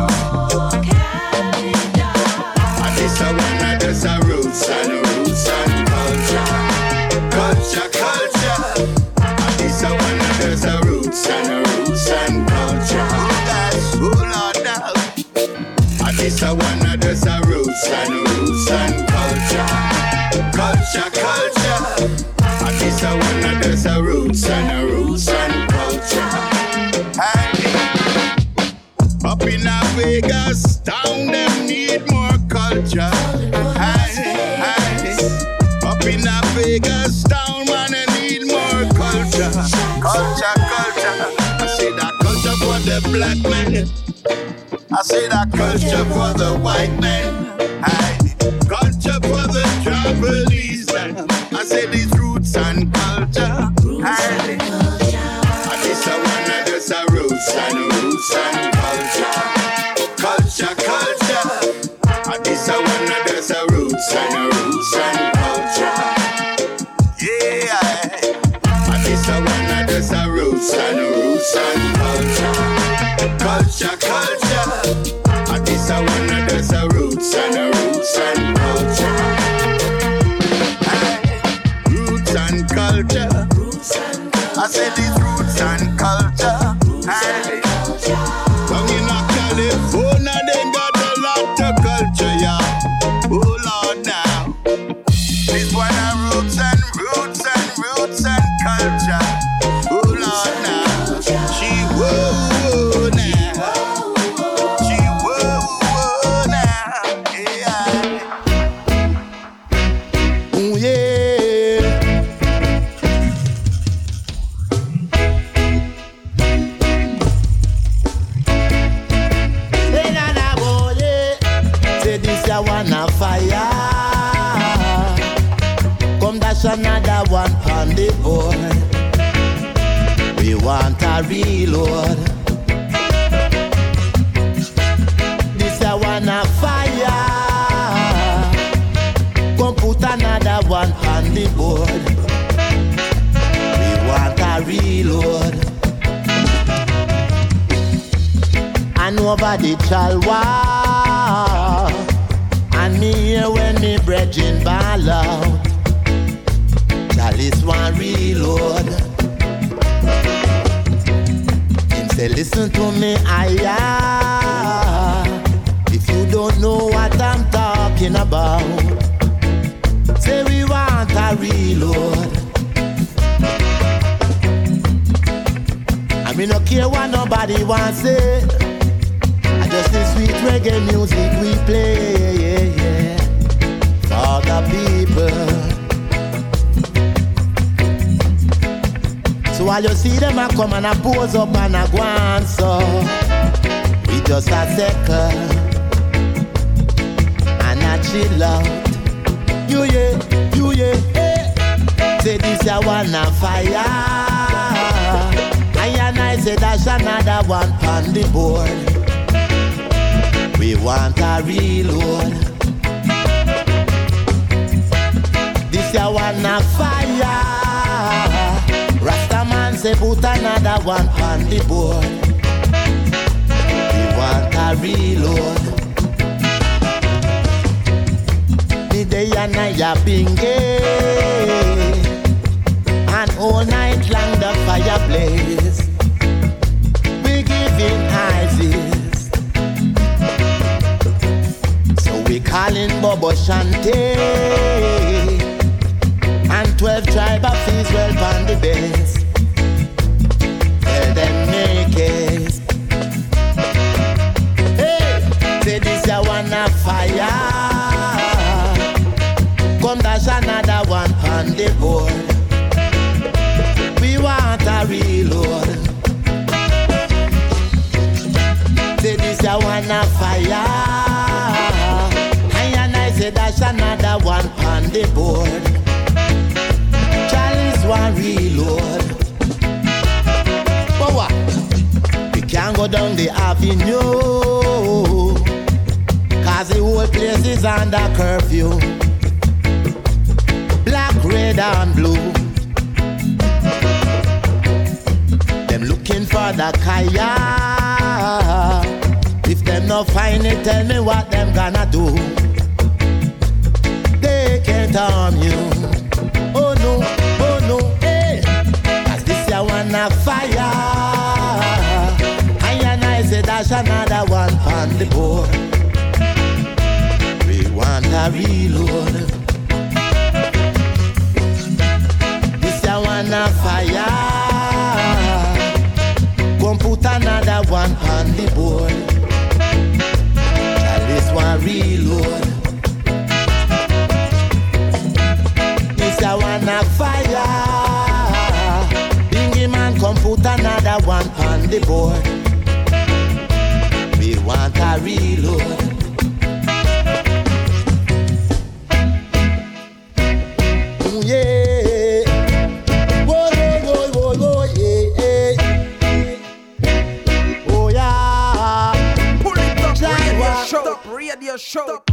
black man. I said I culture for the white man. culture. And all night long the fire blaze. We giving ISIS, so we calling Bobo Shanti on the board. We want a reload. Say this ya one a fire. And I say dash another one on the board. Charlie's one reload. But what? We can't go down the avenue. Cause the whole place is under curfew. Red, and blue. Them looking for the kaya. If them not find it, tell me what them gonna do. They can't harm you. Oh no, oh no, hey. Cause this ya one a fire. I and I say dash another one on the board. We want a reload. A fire. Come put another one on the board. Try this one reload. This a one fire. Bingy man come put another one on the board. We want a reload. Show,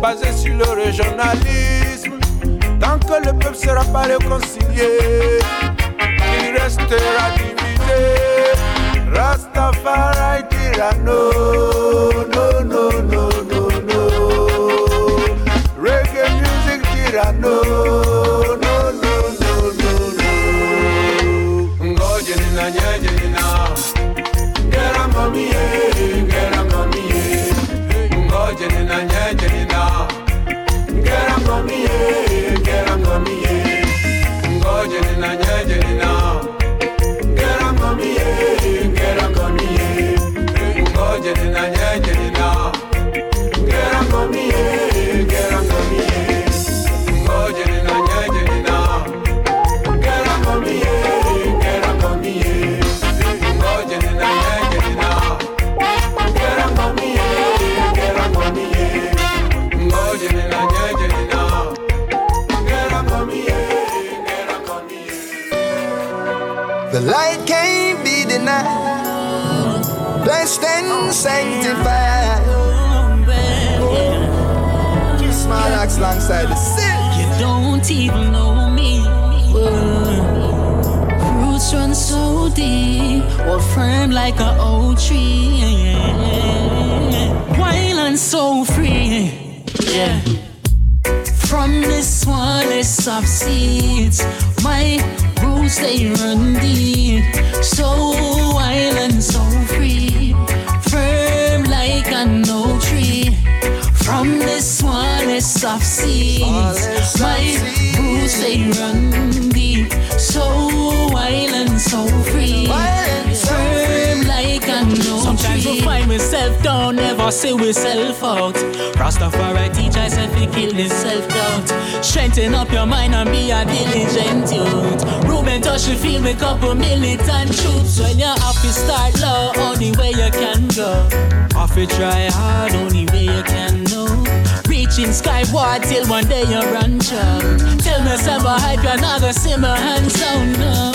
basé sur le régionalisme. Tant que le peuple sera pas réconcilié, il restera divisé. Rastafari tyranno. blessed and sanctified. Small axe alongside the sin. You don't even know me. Roots run so deep, or firm like an old tree. Wild and so free. Yeah. From this one, it's of seeds, my roots they run deep. So don't ever see we self out. Rastafari teach myself to kill this self doubt. Strengthen up your mind and be a diligent youth. Ruben touch the field with couple militant troops. When you have to start low, only way you can go. Have you try hard, only way you can know. Reaching skyward till one day you run out. Tell me some hype, you're not gonna see my hands down now.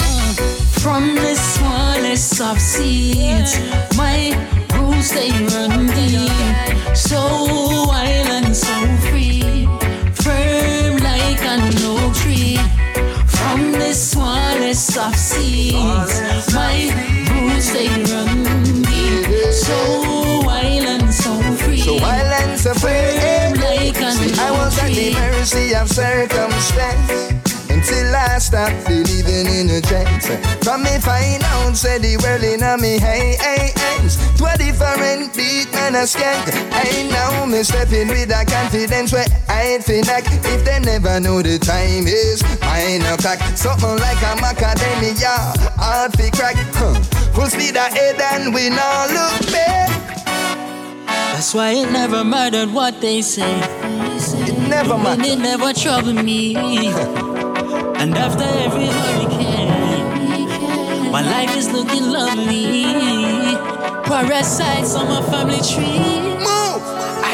From the smallest of seeds, my roots they run deep. So wild and so free, firm like an oak tree. From the smallest of seeds, my roots they run deep. So wild and so free. So wild and so free. Was at the mercy of circumstance until I stopped believing in a chance. From me find out, said the world in a me hey hey hands. To a different beat, man, a skank. I now me stepping with a confidence where I feel like if they never know the time is nine o'clock. Something like a macadamia, hard fi crack. Huh. Full speed ahead and we now look back. That's why it never mattered what they say. Never it never troubled me. and after every hurricane, my life is looking lovely. Parasites on my family tree.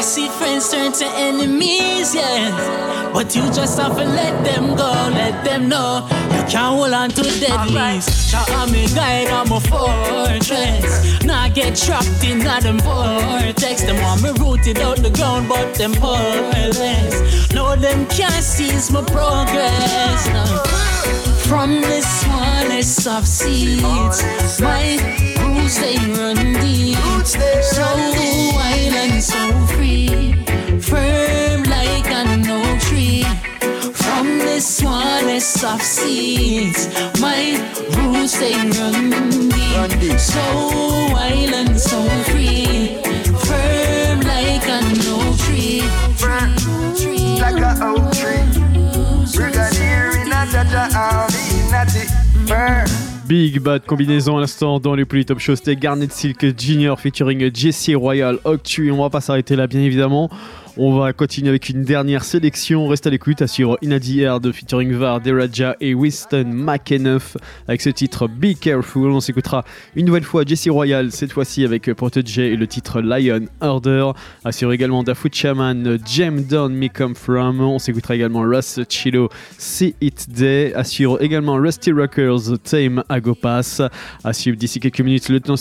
I see friends turn to enemies, yeah. But you just have to let them go, let them know you can't hold on to dead leaves. Jah I'm a guide, I'm a fortress. Now I get trapped in a them vortex. Them want me rooted out the ground, but them powerless. No, them can't seize my progress. No. From the smallest of seeds, my roots they run deep. So wild and so free, firm like an oak tree. From the smallest of seeds, my roots they run deep. So wild and so free, Big Bad combinaison à l'instant dans les Polytop Show. C'était Garnet Silk Jr. featuring Jesse Royal Octu. On va pas s'arrêter là, bien évidemment. On va continuer avec une dernière sélection. Reste à l'écoute, assure Inadi de featuring Var, Deraja et Winston McEnuff avec ce titre Be Careful. On s'écoutera une nouvelle fois Jesse Royal, cette fois-ci avec Protege et le titre Lion Order. Assure également Dafoot Shaman, Jam Down Me Come From. On s'écoutera également Russ Chilo, See It Day. Assure également Rusty Rockers, Tame Agopas. À suivre d'ici quelques minutes, Lieutenant,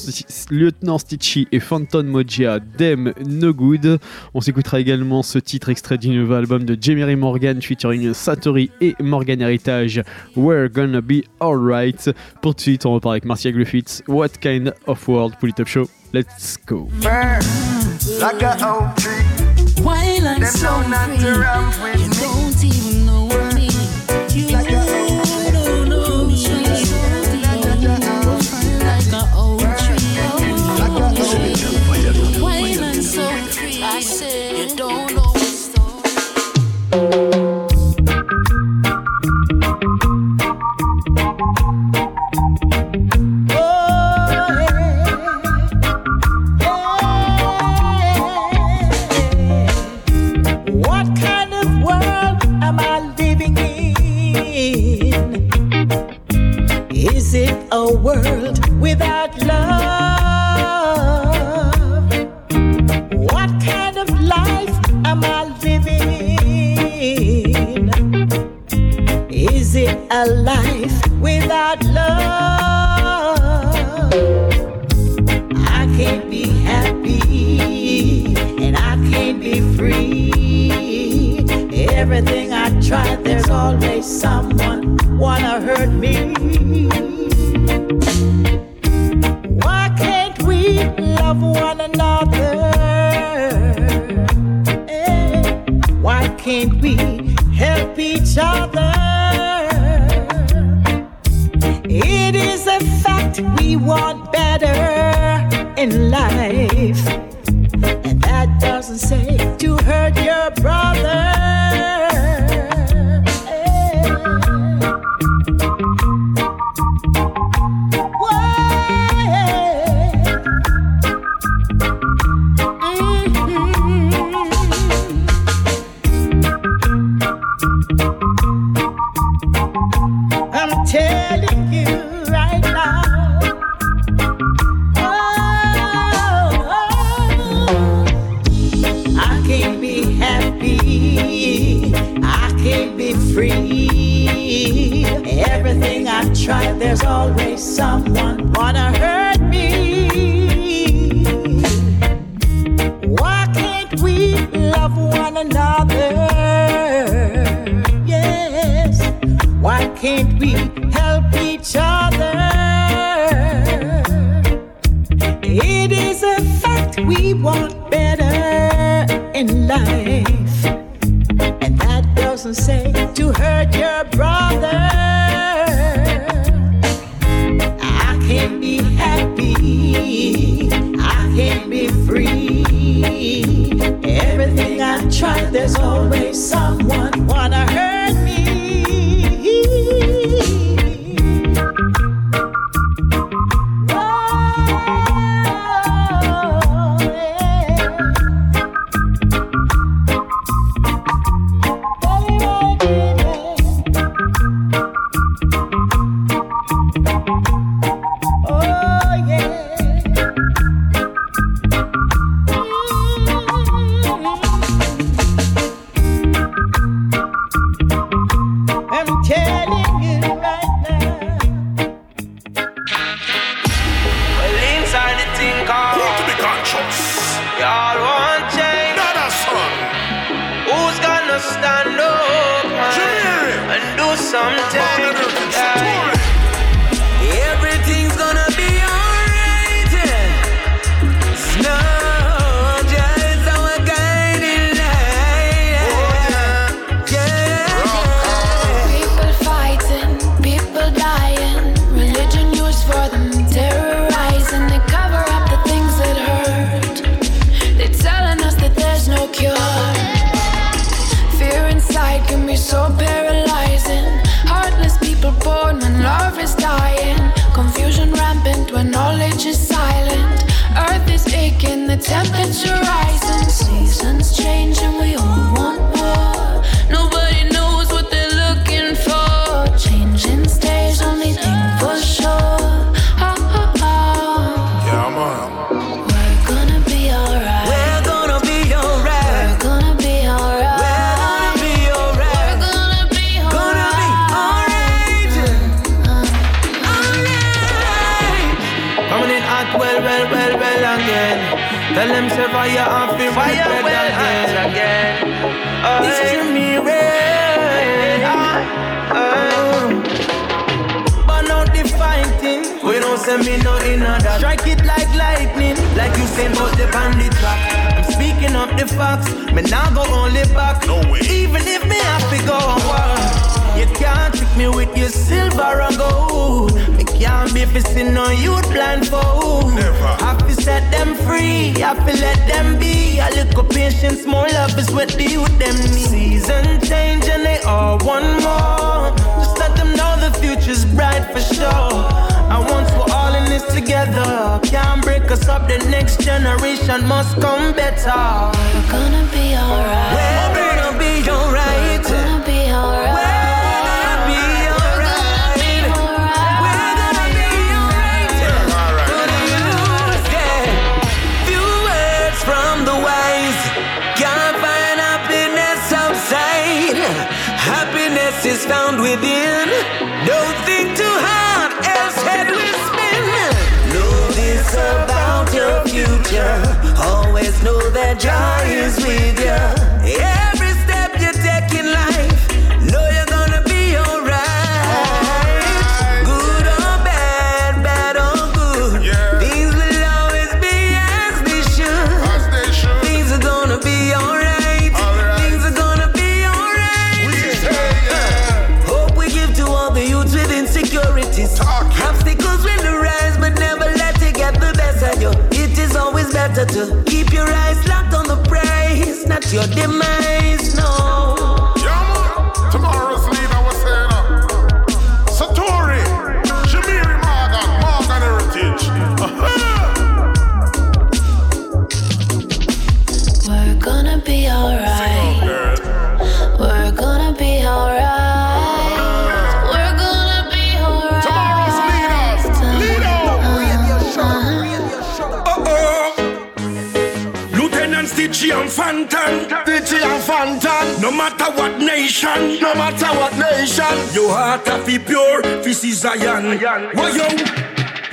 Lieutenant Stitchy et Phantom Mojia, Dem No Good. On s'écoutera également ce titre extrait du nouvel album de Jerry Morgan featuring Satori et Morgan Heritage, We're Gonna Be Alright. Pour tout de suite, on repart avec Marcia Griffiths, What Kind of World pour Top Show. Let's go. Burn. Like a tree. Them so not with me. Is it a world without love? What kind of life am I living? Is it a life without love? I can't be happy and I can't be free. Everything I try, there's always someone wanna hurt me. Why can't we love one another? Eh, Why can't we help each other? It is a fact we want better in life. That doesn't say to hurt your brother. try, there's always someone wanna hurt me. Why can't we love one another? Yes. Why can't we help each other? peace is found within. Don't think too hard, else head will spin. Know this about your future. Always know that joy is with you. No matter what nation, no matter what nation, your heart a fi pure, fi see Zion. Why yo?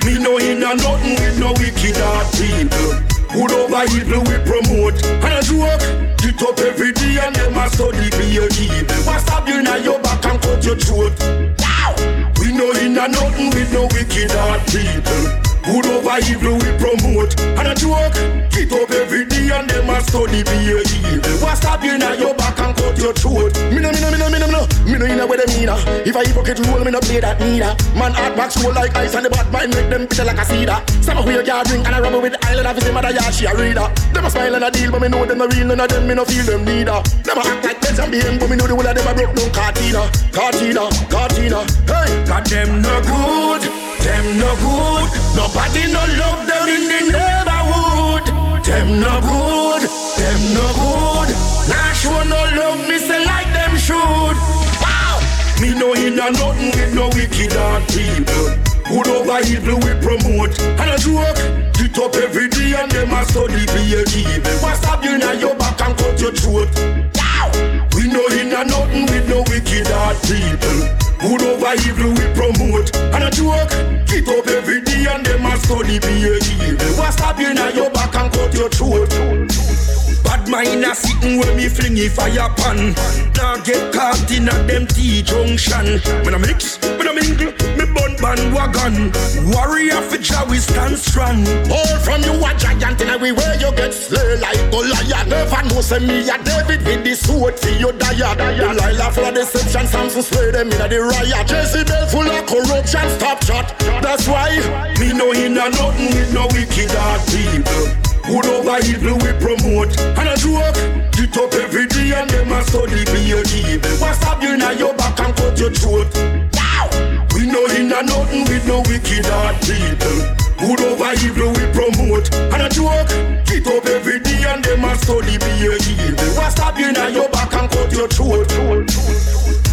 Me no in a nothing with no wicked heart people. Good over evil we promote And a joke Get up every day and them a study be a evil What's stop you now your back and cut your throat We no in a nothing with no wicked heart people Good over evil we promote. And a joke Get up every day and them a study a evil What's you now your back and cut your throat? Me no, me no, me no, me no, me no. Me no in a way them mean If I hypocrite rule me no play that neither. Man heart back roll like ice and the bad mind make them bitter like a cedar. Some of we a drink and a rubber with the island of his mother yard she a reader. Them a smile and a deal but me know them no real none of them me no feel them neither. Them a act like Benz and BM but me know the whole of them a broke down Cartina Cartina, Cartina Hey, God them no good them no good. Nobody no love them in the neighborhood. Them no good. Them no good. Nah sure no love me say like them should. Wow. Me no in a nothing with no wicked heart people. Good over evil we promote And a joke Get up every day and them a study be a evil What's up you now your back and cut your throat We no in a nothing with no wicked heart people. Good over evil we promote? And a joke Get up every day and them a study be a evil What's up you now your back and cut your throat Bad mind a sitting where me flingy fire pan. Now get caught in a them T-junction. When I mix, when I mingle, me bun bandwagon Warrior for Jah we stand strong. All from you a giant in everywhere you get slay like Goliath Never know say me a David with the sword for your diet. Delilah full of deception, Samson slay them in a the riot. Jezebel full of corruption, stop shot. That's why Me no in a nothing with no wicked heart people Good over evil we promote? And a joke Get up every day and them a study be a evil What's up you now your back and cut your throat? We no in a nothing with no wicked heart people. Good over evil we promote? And a joke Get up every day and them a study be a evil What's up you now your back and cut your throat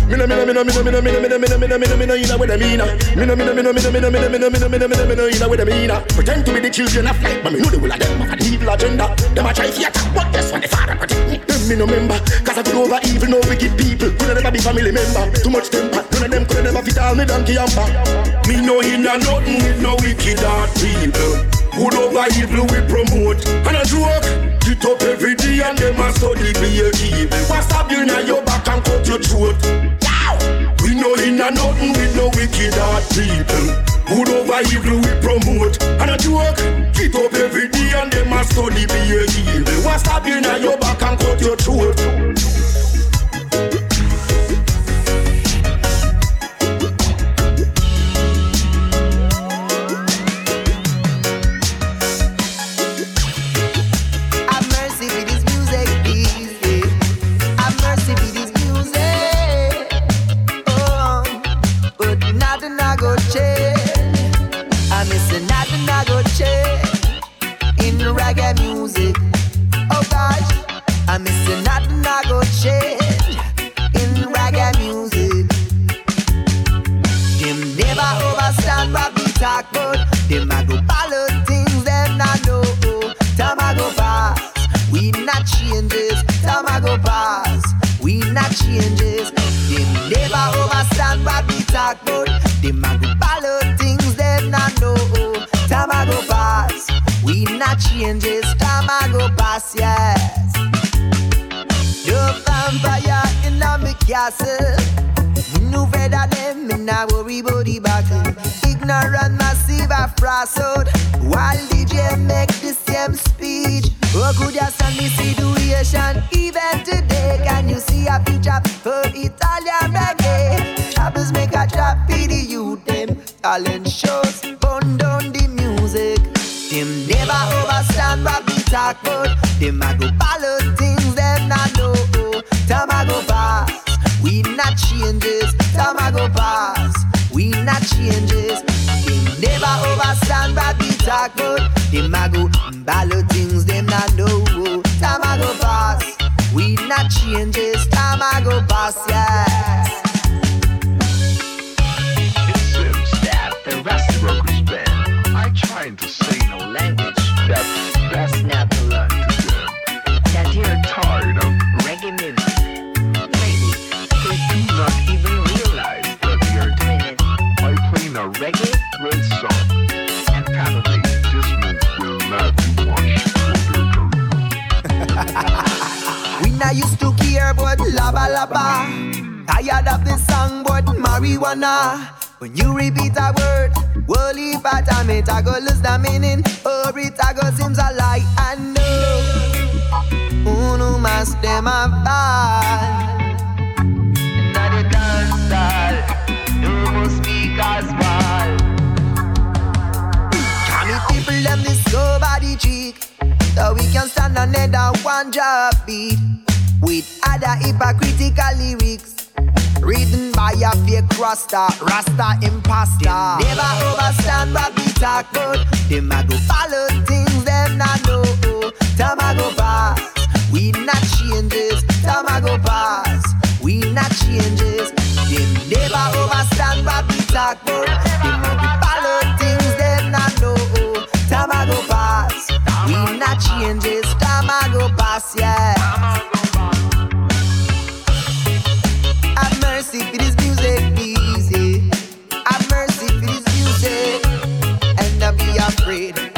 me no, me no, me no, me no, me no, me no, me no, me no, me no, me no, me no, you know what I mean. Me no, me no, me no, me no, me no, me no, me no, me no, me no, me no, me no, you know what I mean. Pretend to be the children of light, but me know the whole of them have an evil agenda. Them a try to attack, but guess when the father protect me. Them me no member, cause I could over evil, no wicked people. Could never be family member. Too much temper, none of them could never fit all me donkey and back. Me no in nothing with no wicked heart people. Good over evil we promote. And a joke Get up every day and them a study evil What's up now your back and cut your throat? We no in a nothing with no wicked heart people. Good over evil we promote. And a joke Get up every day and them a study be a evil What's up you now your back and cut your throat reggae music. Oh gosh, I miss nothing I go change in reggae music. Them never overstand what we talk about. Them a go follow things them not know. Time a go pass, we not changes. Time a go pass, we not changes. Them never overstand what we talk about. We not changes. Time a go pass, yes. The vampire in me castle. Me no of them, me nah worry about the battle. Ignorant, massive, frost out. While DJ make the same speech. Oh, could you stand the situation? Even today, can you see a picture for Italian reggae? Troubles make a trap for the youth, them talent shows. Overstand what we talk about. Them a go follow things them not know. Time a go pass, we not changes. Time a go pass, we not changes. Them never overstand what we talk about. Them a go follow things them not know. Time a go pass, we not changes. Time a go pass, yes. I used to care about laba laba. Tired of this song but marijuana. When you repeat a word, worldly pattern, it I go lose the meaning. Oh, it I go seems a lie. I know. Uno mas de my bad. Now the dance hall, no more speakers people them this go by the cheek? So we can stand another one job beat with other hypocritical lyrics. Written by a fake rasta, rasta imposter. They never understand what we talk about. Them a go follow things them not know. Time a go pass, we not changes. Time a go pass, we not changes. They never understand what we talk about. Them a go follow things them not know. Time a go pass, we not changes. Time a go pass, yeah. afraid.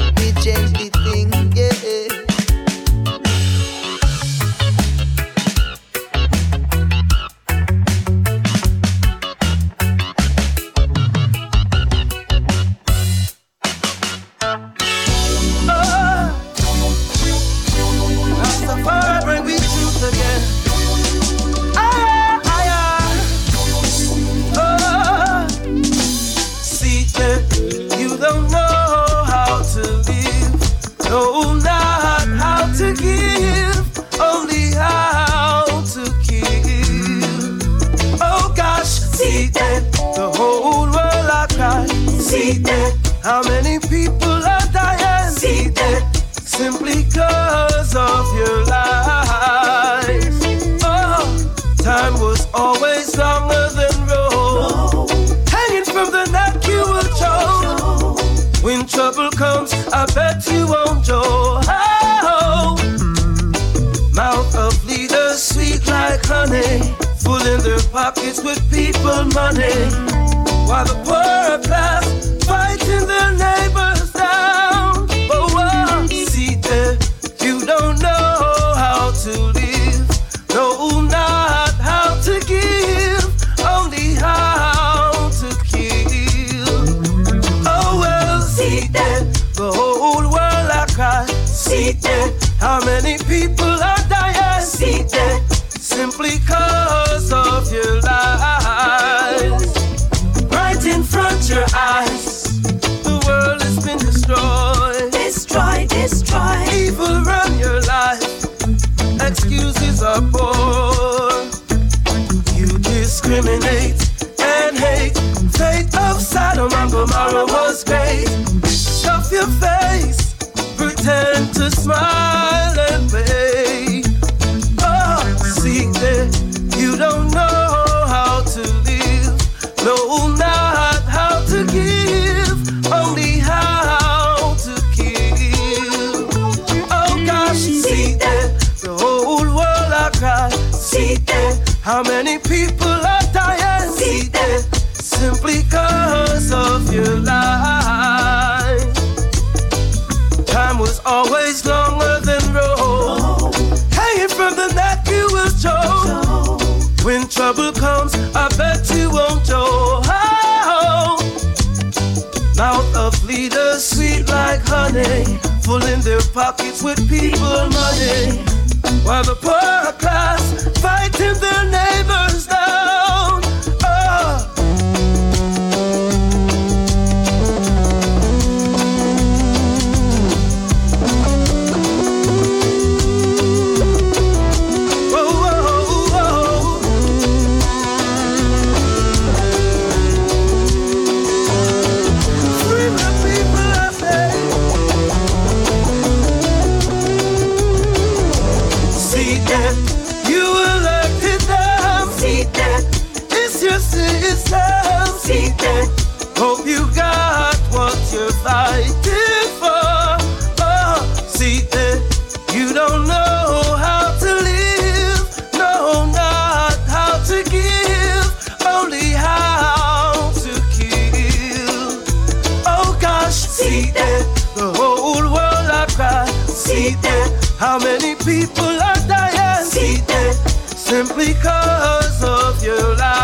many people are dying simply cause of your life.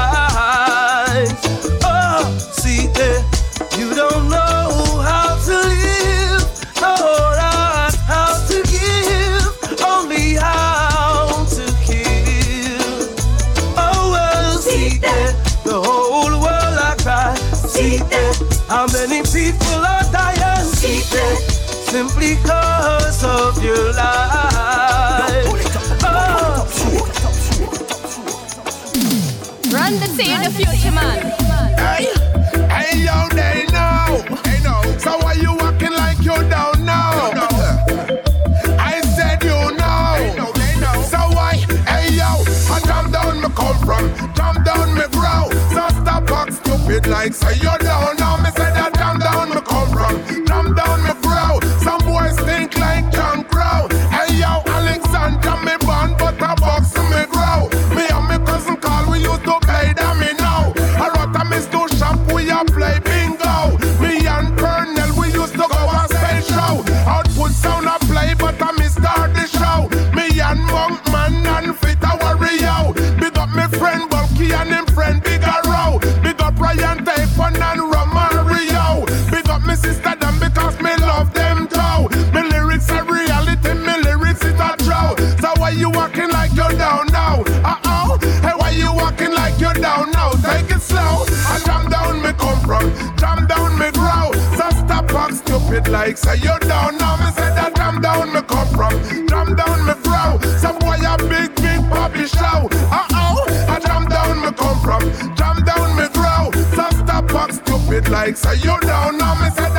see the future, man. Hey, hey, yo, they know. They know. So why you walking like you don't know? I said you know. They know. So why, hey, yo, I jump down me come from, jump down me grow. So stop acting stupid like say so you say you down now. Me say that I'm down, me come from. Drum down, me grow. Some boy a big, big poppy show. Uh oh, I drum down, me come from. Drum down, me grow. Some stop fuck stupid like say you down now. Me say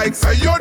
like say you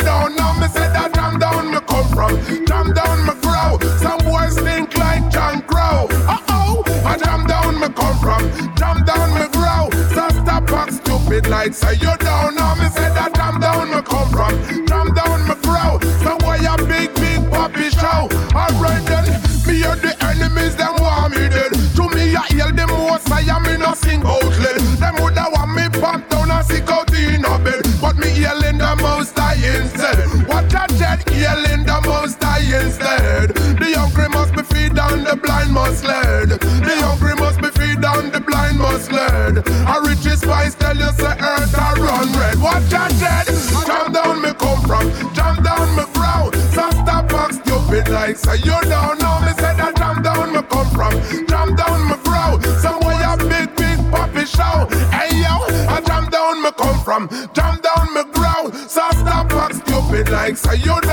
must learn. The hungry must be fed and the blind must learn. A richest spice tell you say earth a run red. Watch your dead. Jam down me come from. Jam down me ground. So stop and stupid like say you don't know me say that jam down me come from. Jam down me ground. Somewhere a big big puppy show. Hey yo, I jam down me come from. Jam down me ground. So stop and stupid like say you.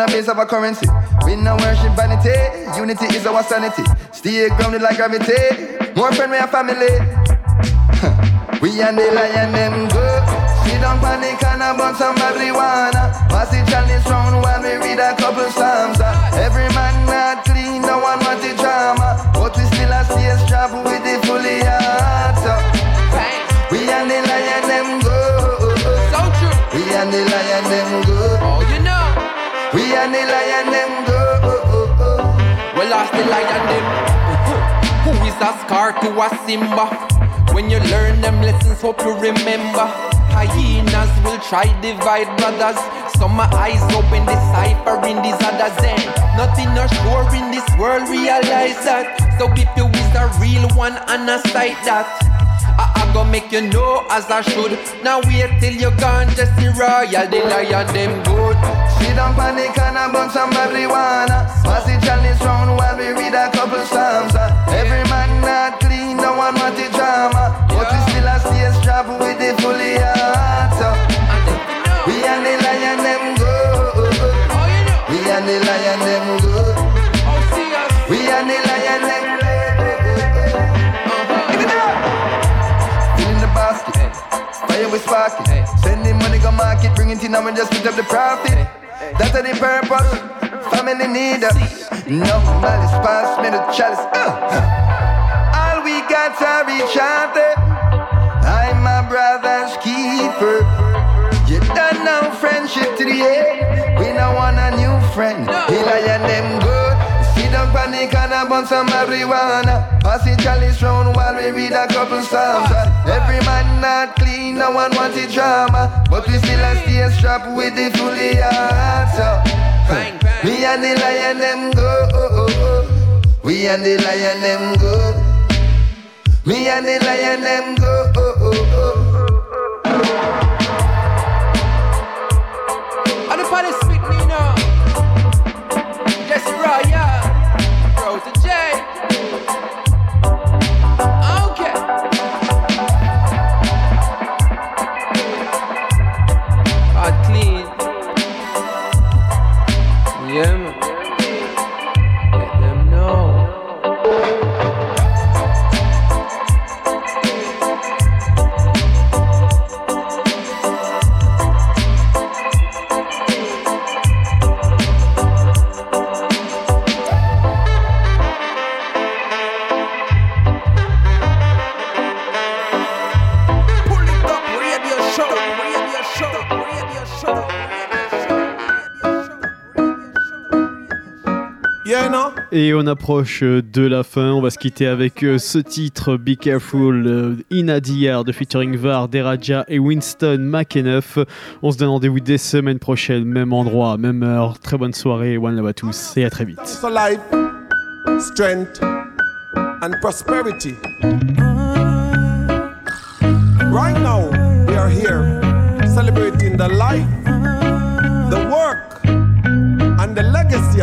Friends when base of a currency. We no worship vanity. Unity is our sanity. Stay grounded like gravity. More friend, we are family. we and the lion them go. don't panic and a bun some marijuana. Pass it chalice round while we read a couple psalms. Every man not clean, no one want the drama. But we still a stay strap with the fully heart. We and the lion them go. So true. We and the lion them go. Oh. Oh. We and the lion them go. Oh, oh, oh. Well, lost the lion them. Who is a scar to a Simba? When you learn them lessons, hope you remember. Hyenas will try divide brothers. Some my eyes open, deciphering these others. Then nothing no sure in this world. Realize that. So if you is a real one and a sight that. I, I go make you know as I should. Now wait till you gone, just the royal, the lion them good. Sit down panic and a bun some marijuana. Pass it chalice round while we read a couple psalms. uh. Every man not clean, no one want the drama. But we still a stay strap with the fully heart. uh. We and the lion them go. We and the lion them go. We and the lion them the basket. Fire we spark it. Send the money go market, bring it in and we just put up the profit. That's the purpose. Family need us. No malice pass me the chalice. Uh. All we got to reach out there. I'm my brother's keeper. You done now friendship to the end. We don't want a new friend. He lion them panic and a bun some marijuana. Pass it chalice round while we read a couple psalms. Every man not clean, no one want the drama. But we still a stay strapped with the fully heart. So, me and the lion them go. Oh, oh, oh. We and the lion them go. Me and the lion them go. And the Et on approche de la fin. On va se quitter avec euh, ce titre Be Careful euh, in Yard de featuring Var, Deraja et Winston McEnuff. On se donne rendez-vous dès semaine prochaine, même endroit, même heure. Très bonne soirée. One love à tous et à très vite. For life, strength, and prosperity. Right now, we are here celebrating the life,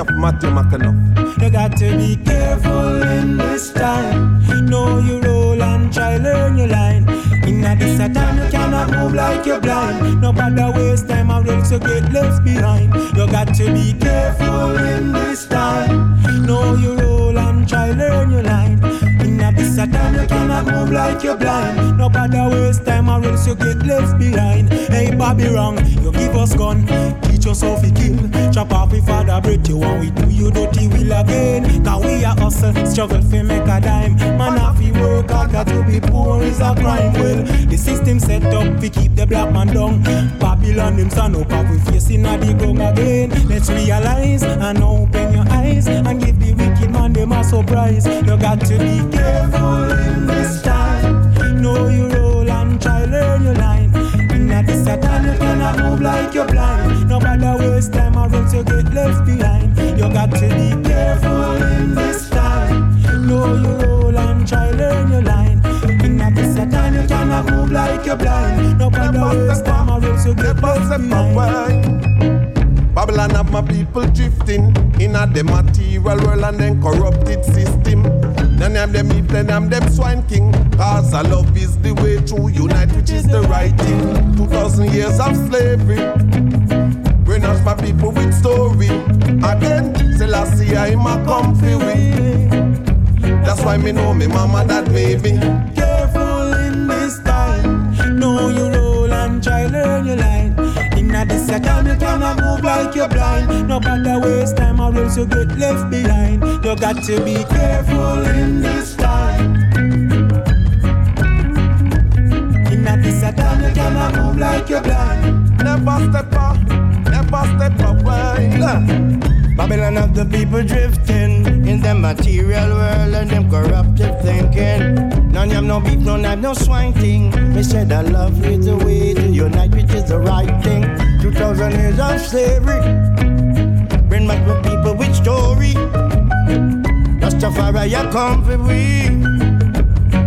the Matthew McConough. You got to be careful in this time. Know your role and try learn your line. In a this time you cannot move like you're blind. No bother waste time or else you get left behind. You got to be careful in this time. Know your role and try learn your line. Time you cannot move like you're blind. No bother waste time or else you get left behind. Hey Bobby wrong, you give us gun. Teach us how to kill. Chop off your father breath you want we do you dirty will again. Cause we a hustle, struggle fi make a dime. Man have to work hard, got to be poor is a crime. Well, the system set up to keep the black man down. Babylon them stand up and we facing a the ground again. Let's realize and open your eyes and give the wicked man them a surprise. You got to be careful in this time. Know your role and try learn your line. In a this time you cannot move like you're blind. No matter waste time or else you get left behind. You got to be careful in this time. Know your role and try learn your line. In a this time you cannot move like you're blind. No matter waste time or else you get left behind. Babylon have my people drifting in a the material world and then corrupted system. You I'm them then I'm them swine king. Cause our love is the way to unite, which is the right thing. Two thousand years of slavery. Bring us my people with story. Again, Selassie, I'm a comfy way. That's why me know me mama that made me. Careful in this time. Know your role and try learn your line. In a this a time you cannot move like you're blind. No matter waste time or else you get left behind. You got to be careful in this time. In a this a time you cannot move like you're blind. Never step up, never step away. Babylon have the people drifting in the material world and them corruptive thinking. None have no beef, none have no swine thing. Me said I love is the way to unite, which is the right thing. 2,000 years of slavery. Bring back my people with story. Rastafari, you come for we.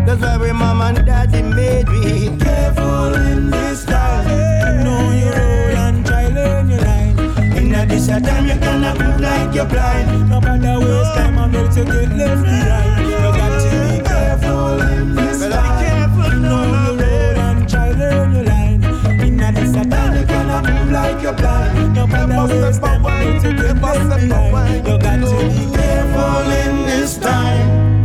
That's why we mom and daddy made me. Careful in this time. Know your role and try learn your line. In a this time, you cannot move like you're blind. No matter waste time, I'm ready to get left behind. You got to be careful in this time. Know your role and try learn your line. In a this time, move like you're blind. No matter where standing, you got to be careful in this time.